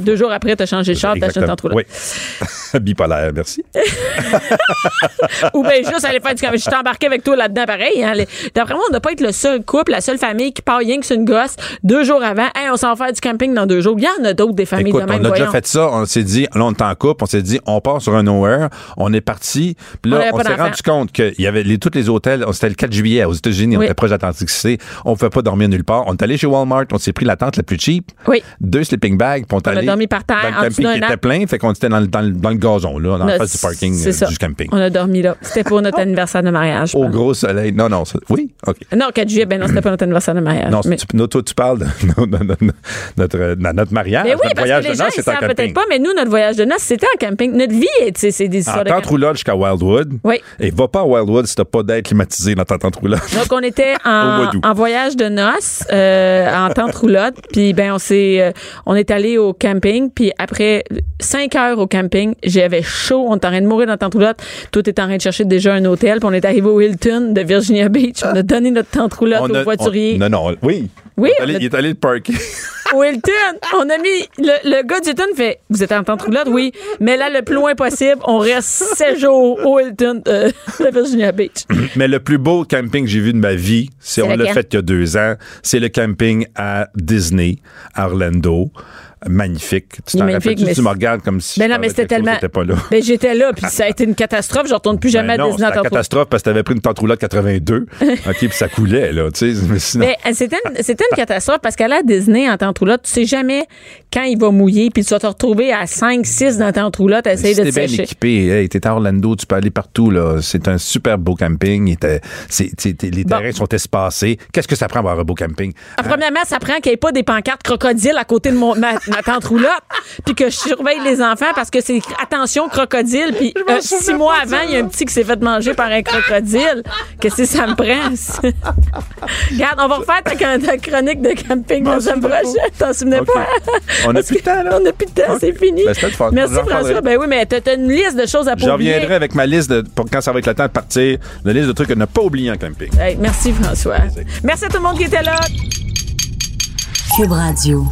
deux jours après, t'as changé de char, acheté une tente roulotte. Oui. Bipolaire, merci. Ou bien juste aller faire du camping. Je suis embarqué avec toi là-dedans, pareil. Hein. Les- D'après moi, on ne doit pas être le seul couple, la seule famille qui part rien que sur une gosse deux jours avant. Hey, on s'en va faire du camping dans deux jours. Il y en a d'autres des familles Écoute, de même. on a déjà fait ça, on s'est dit, là, on est en couple, on s'est dit, on part sur un nowhere, on est parti, puis là, on, s'est rendu compte qu'il y avait les, tous les hôtels, c'était le 4 juillet aux États-Unis, on était proche d'Atlantic On ne pouvait pas dormir nulle part. On est allé chez Walmart, on s'est pris la tente la plus cheap, Oui. deux sleeping bags, puis on est On a allé dormi par terre, dans le camping qui était plein, fait qu'on était dans le, dans le- dans le gazon, là, dans la face du parking euh, du camping. On a dormi là. C'était pour notre anniversaire de mariage. Au gros soleil. Non, non, oui, OK. Non, 4 juillet, ben non, c'était pas notre anniversaire de mariage. Non, mais, tu, non, toi, tu parles de notre, notre, notre mariage. Mais oui, notre parce voyage que les de gens, c'est en peut-être pas, mais nous, notre voyage de noces, c'était en camping. Notre vie, c'est des histoires tente roulotte jusqu'à Wildwood. Oui. Et va pas à Wildwood si t'as pas d'air climatisé dans ta tente roulotte. Donc, on était en, mois d'août. en voyage de noces, euh, en tente roulotte. Puis, ben, on s'est, euh, on est allé au camping. Puis, après cinq heures au camping, j'avais chaud. On était en train de mourir dans la tente roulotte. Tout est en train de chercher déjà un hôtel. Puis, on est arrivé au Hilton de Virginia Beach. On a donné notre tente roulotte On au a- voiturier. on- non, non, oui. Oui, Il est allé, on a- il est allé le parker. au Hilton. On a mis, le, le gars du Hilton fait, vous êtes en tente roulotte? Oui. Mais là, le plus loin possible, on reste 7 jours au Hilton euh, de Virginia Beach. Mais le plus beau camping que j'ai vu de ma vie, c'est C'est on l'a fait il y a deux ans. C'est le camping à Disney, à Orlando. Magnifique. Tu t'en rappelles-tu? mais Tu me regardes comme si. Ben je non, mais c'était tellement. pas là. Ben, j'étais là, puis ça a été une catastrophe. Je retourne plus jamais Ben à non, Disney c'était une catastrophe parce que t'avais pris une tente roulotte 82. OK, puis ça coulait, là. Tu sais, mais sinon. Mais c'était une, c'était une catastrophe parce qu'aller à Disney en tente roulotte, tu sais jamais quand il va mouiller, puis tu vas te retrouver à 5, 6 dans la tente roulotte à essayer Si de te bien sécher. équipé, hey, t'es à Orlando, tu peux aller partout. là. C'est un super beau camping. Les Bon. terrains sont espacés. Qu'est-ce que ça prend avoir un beau camping? Ah, Premièrement, ça prend qu'il n'y ait pas des pancartes crocodiles à côté de mon, ma, tente roulotte, puis que je surveille les enfants parce que c'est attention crocodile, puis euh, six mois avant, il y a un petit qui s'est fait manger par un crocodile. Qu'est-ce que ça me prend? Regarde, on va refaire ta, ta chronique de camping la semaine prochaine. T'en souvenais pas? On a Parce plus de temps, là? On n'a plus de temps, c'est fini. Ben, fun. Merci. François. Ben oui, mais t'as une liste de choses à Je pas oublier. reviendrai avec ma liste de, pour quand ça va être le temps de partir, la liste de trucs à ne pas oublier en camping. Hey, merci François. Merci à tout le monde qui était là. Cube Radio.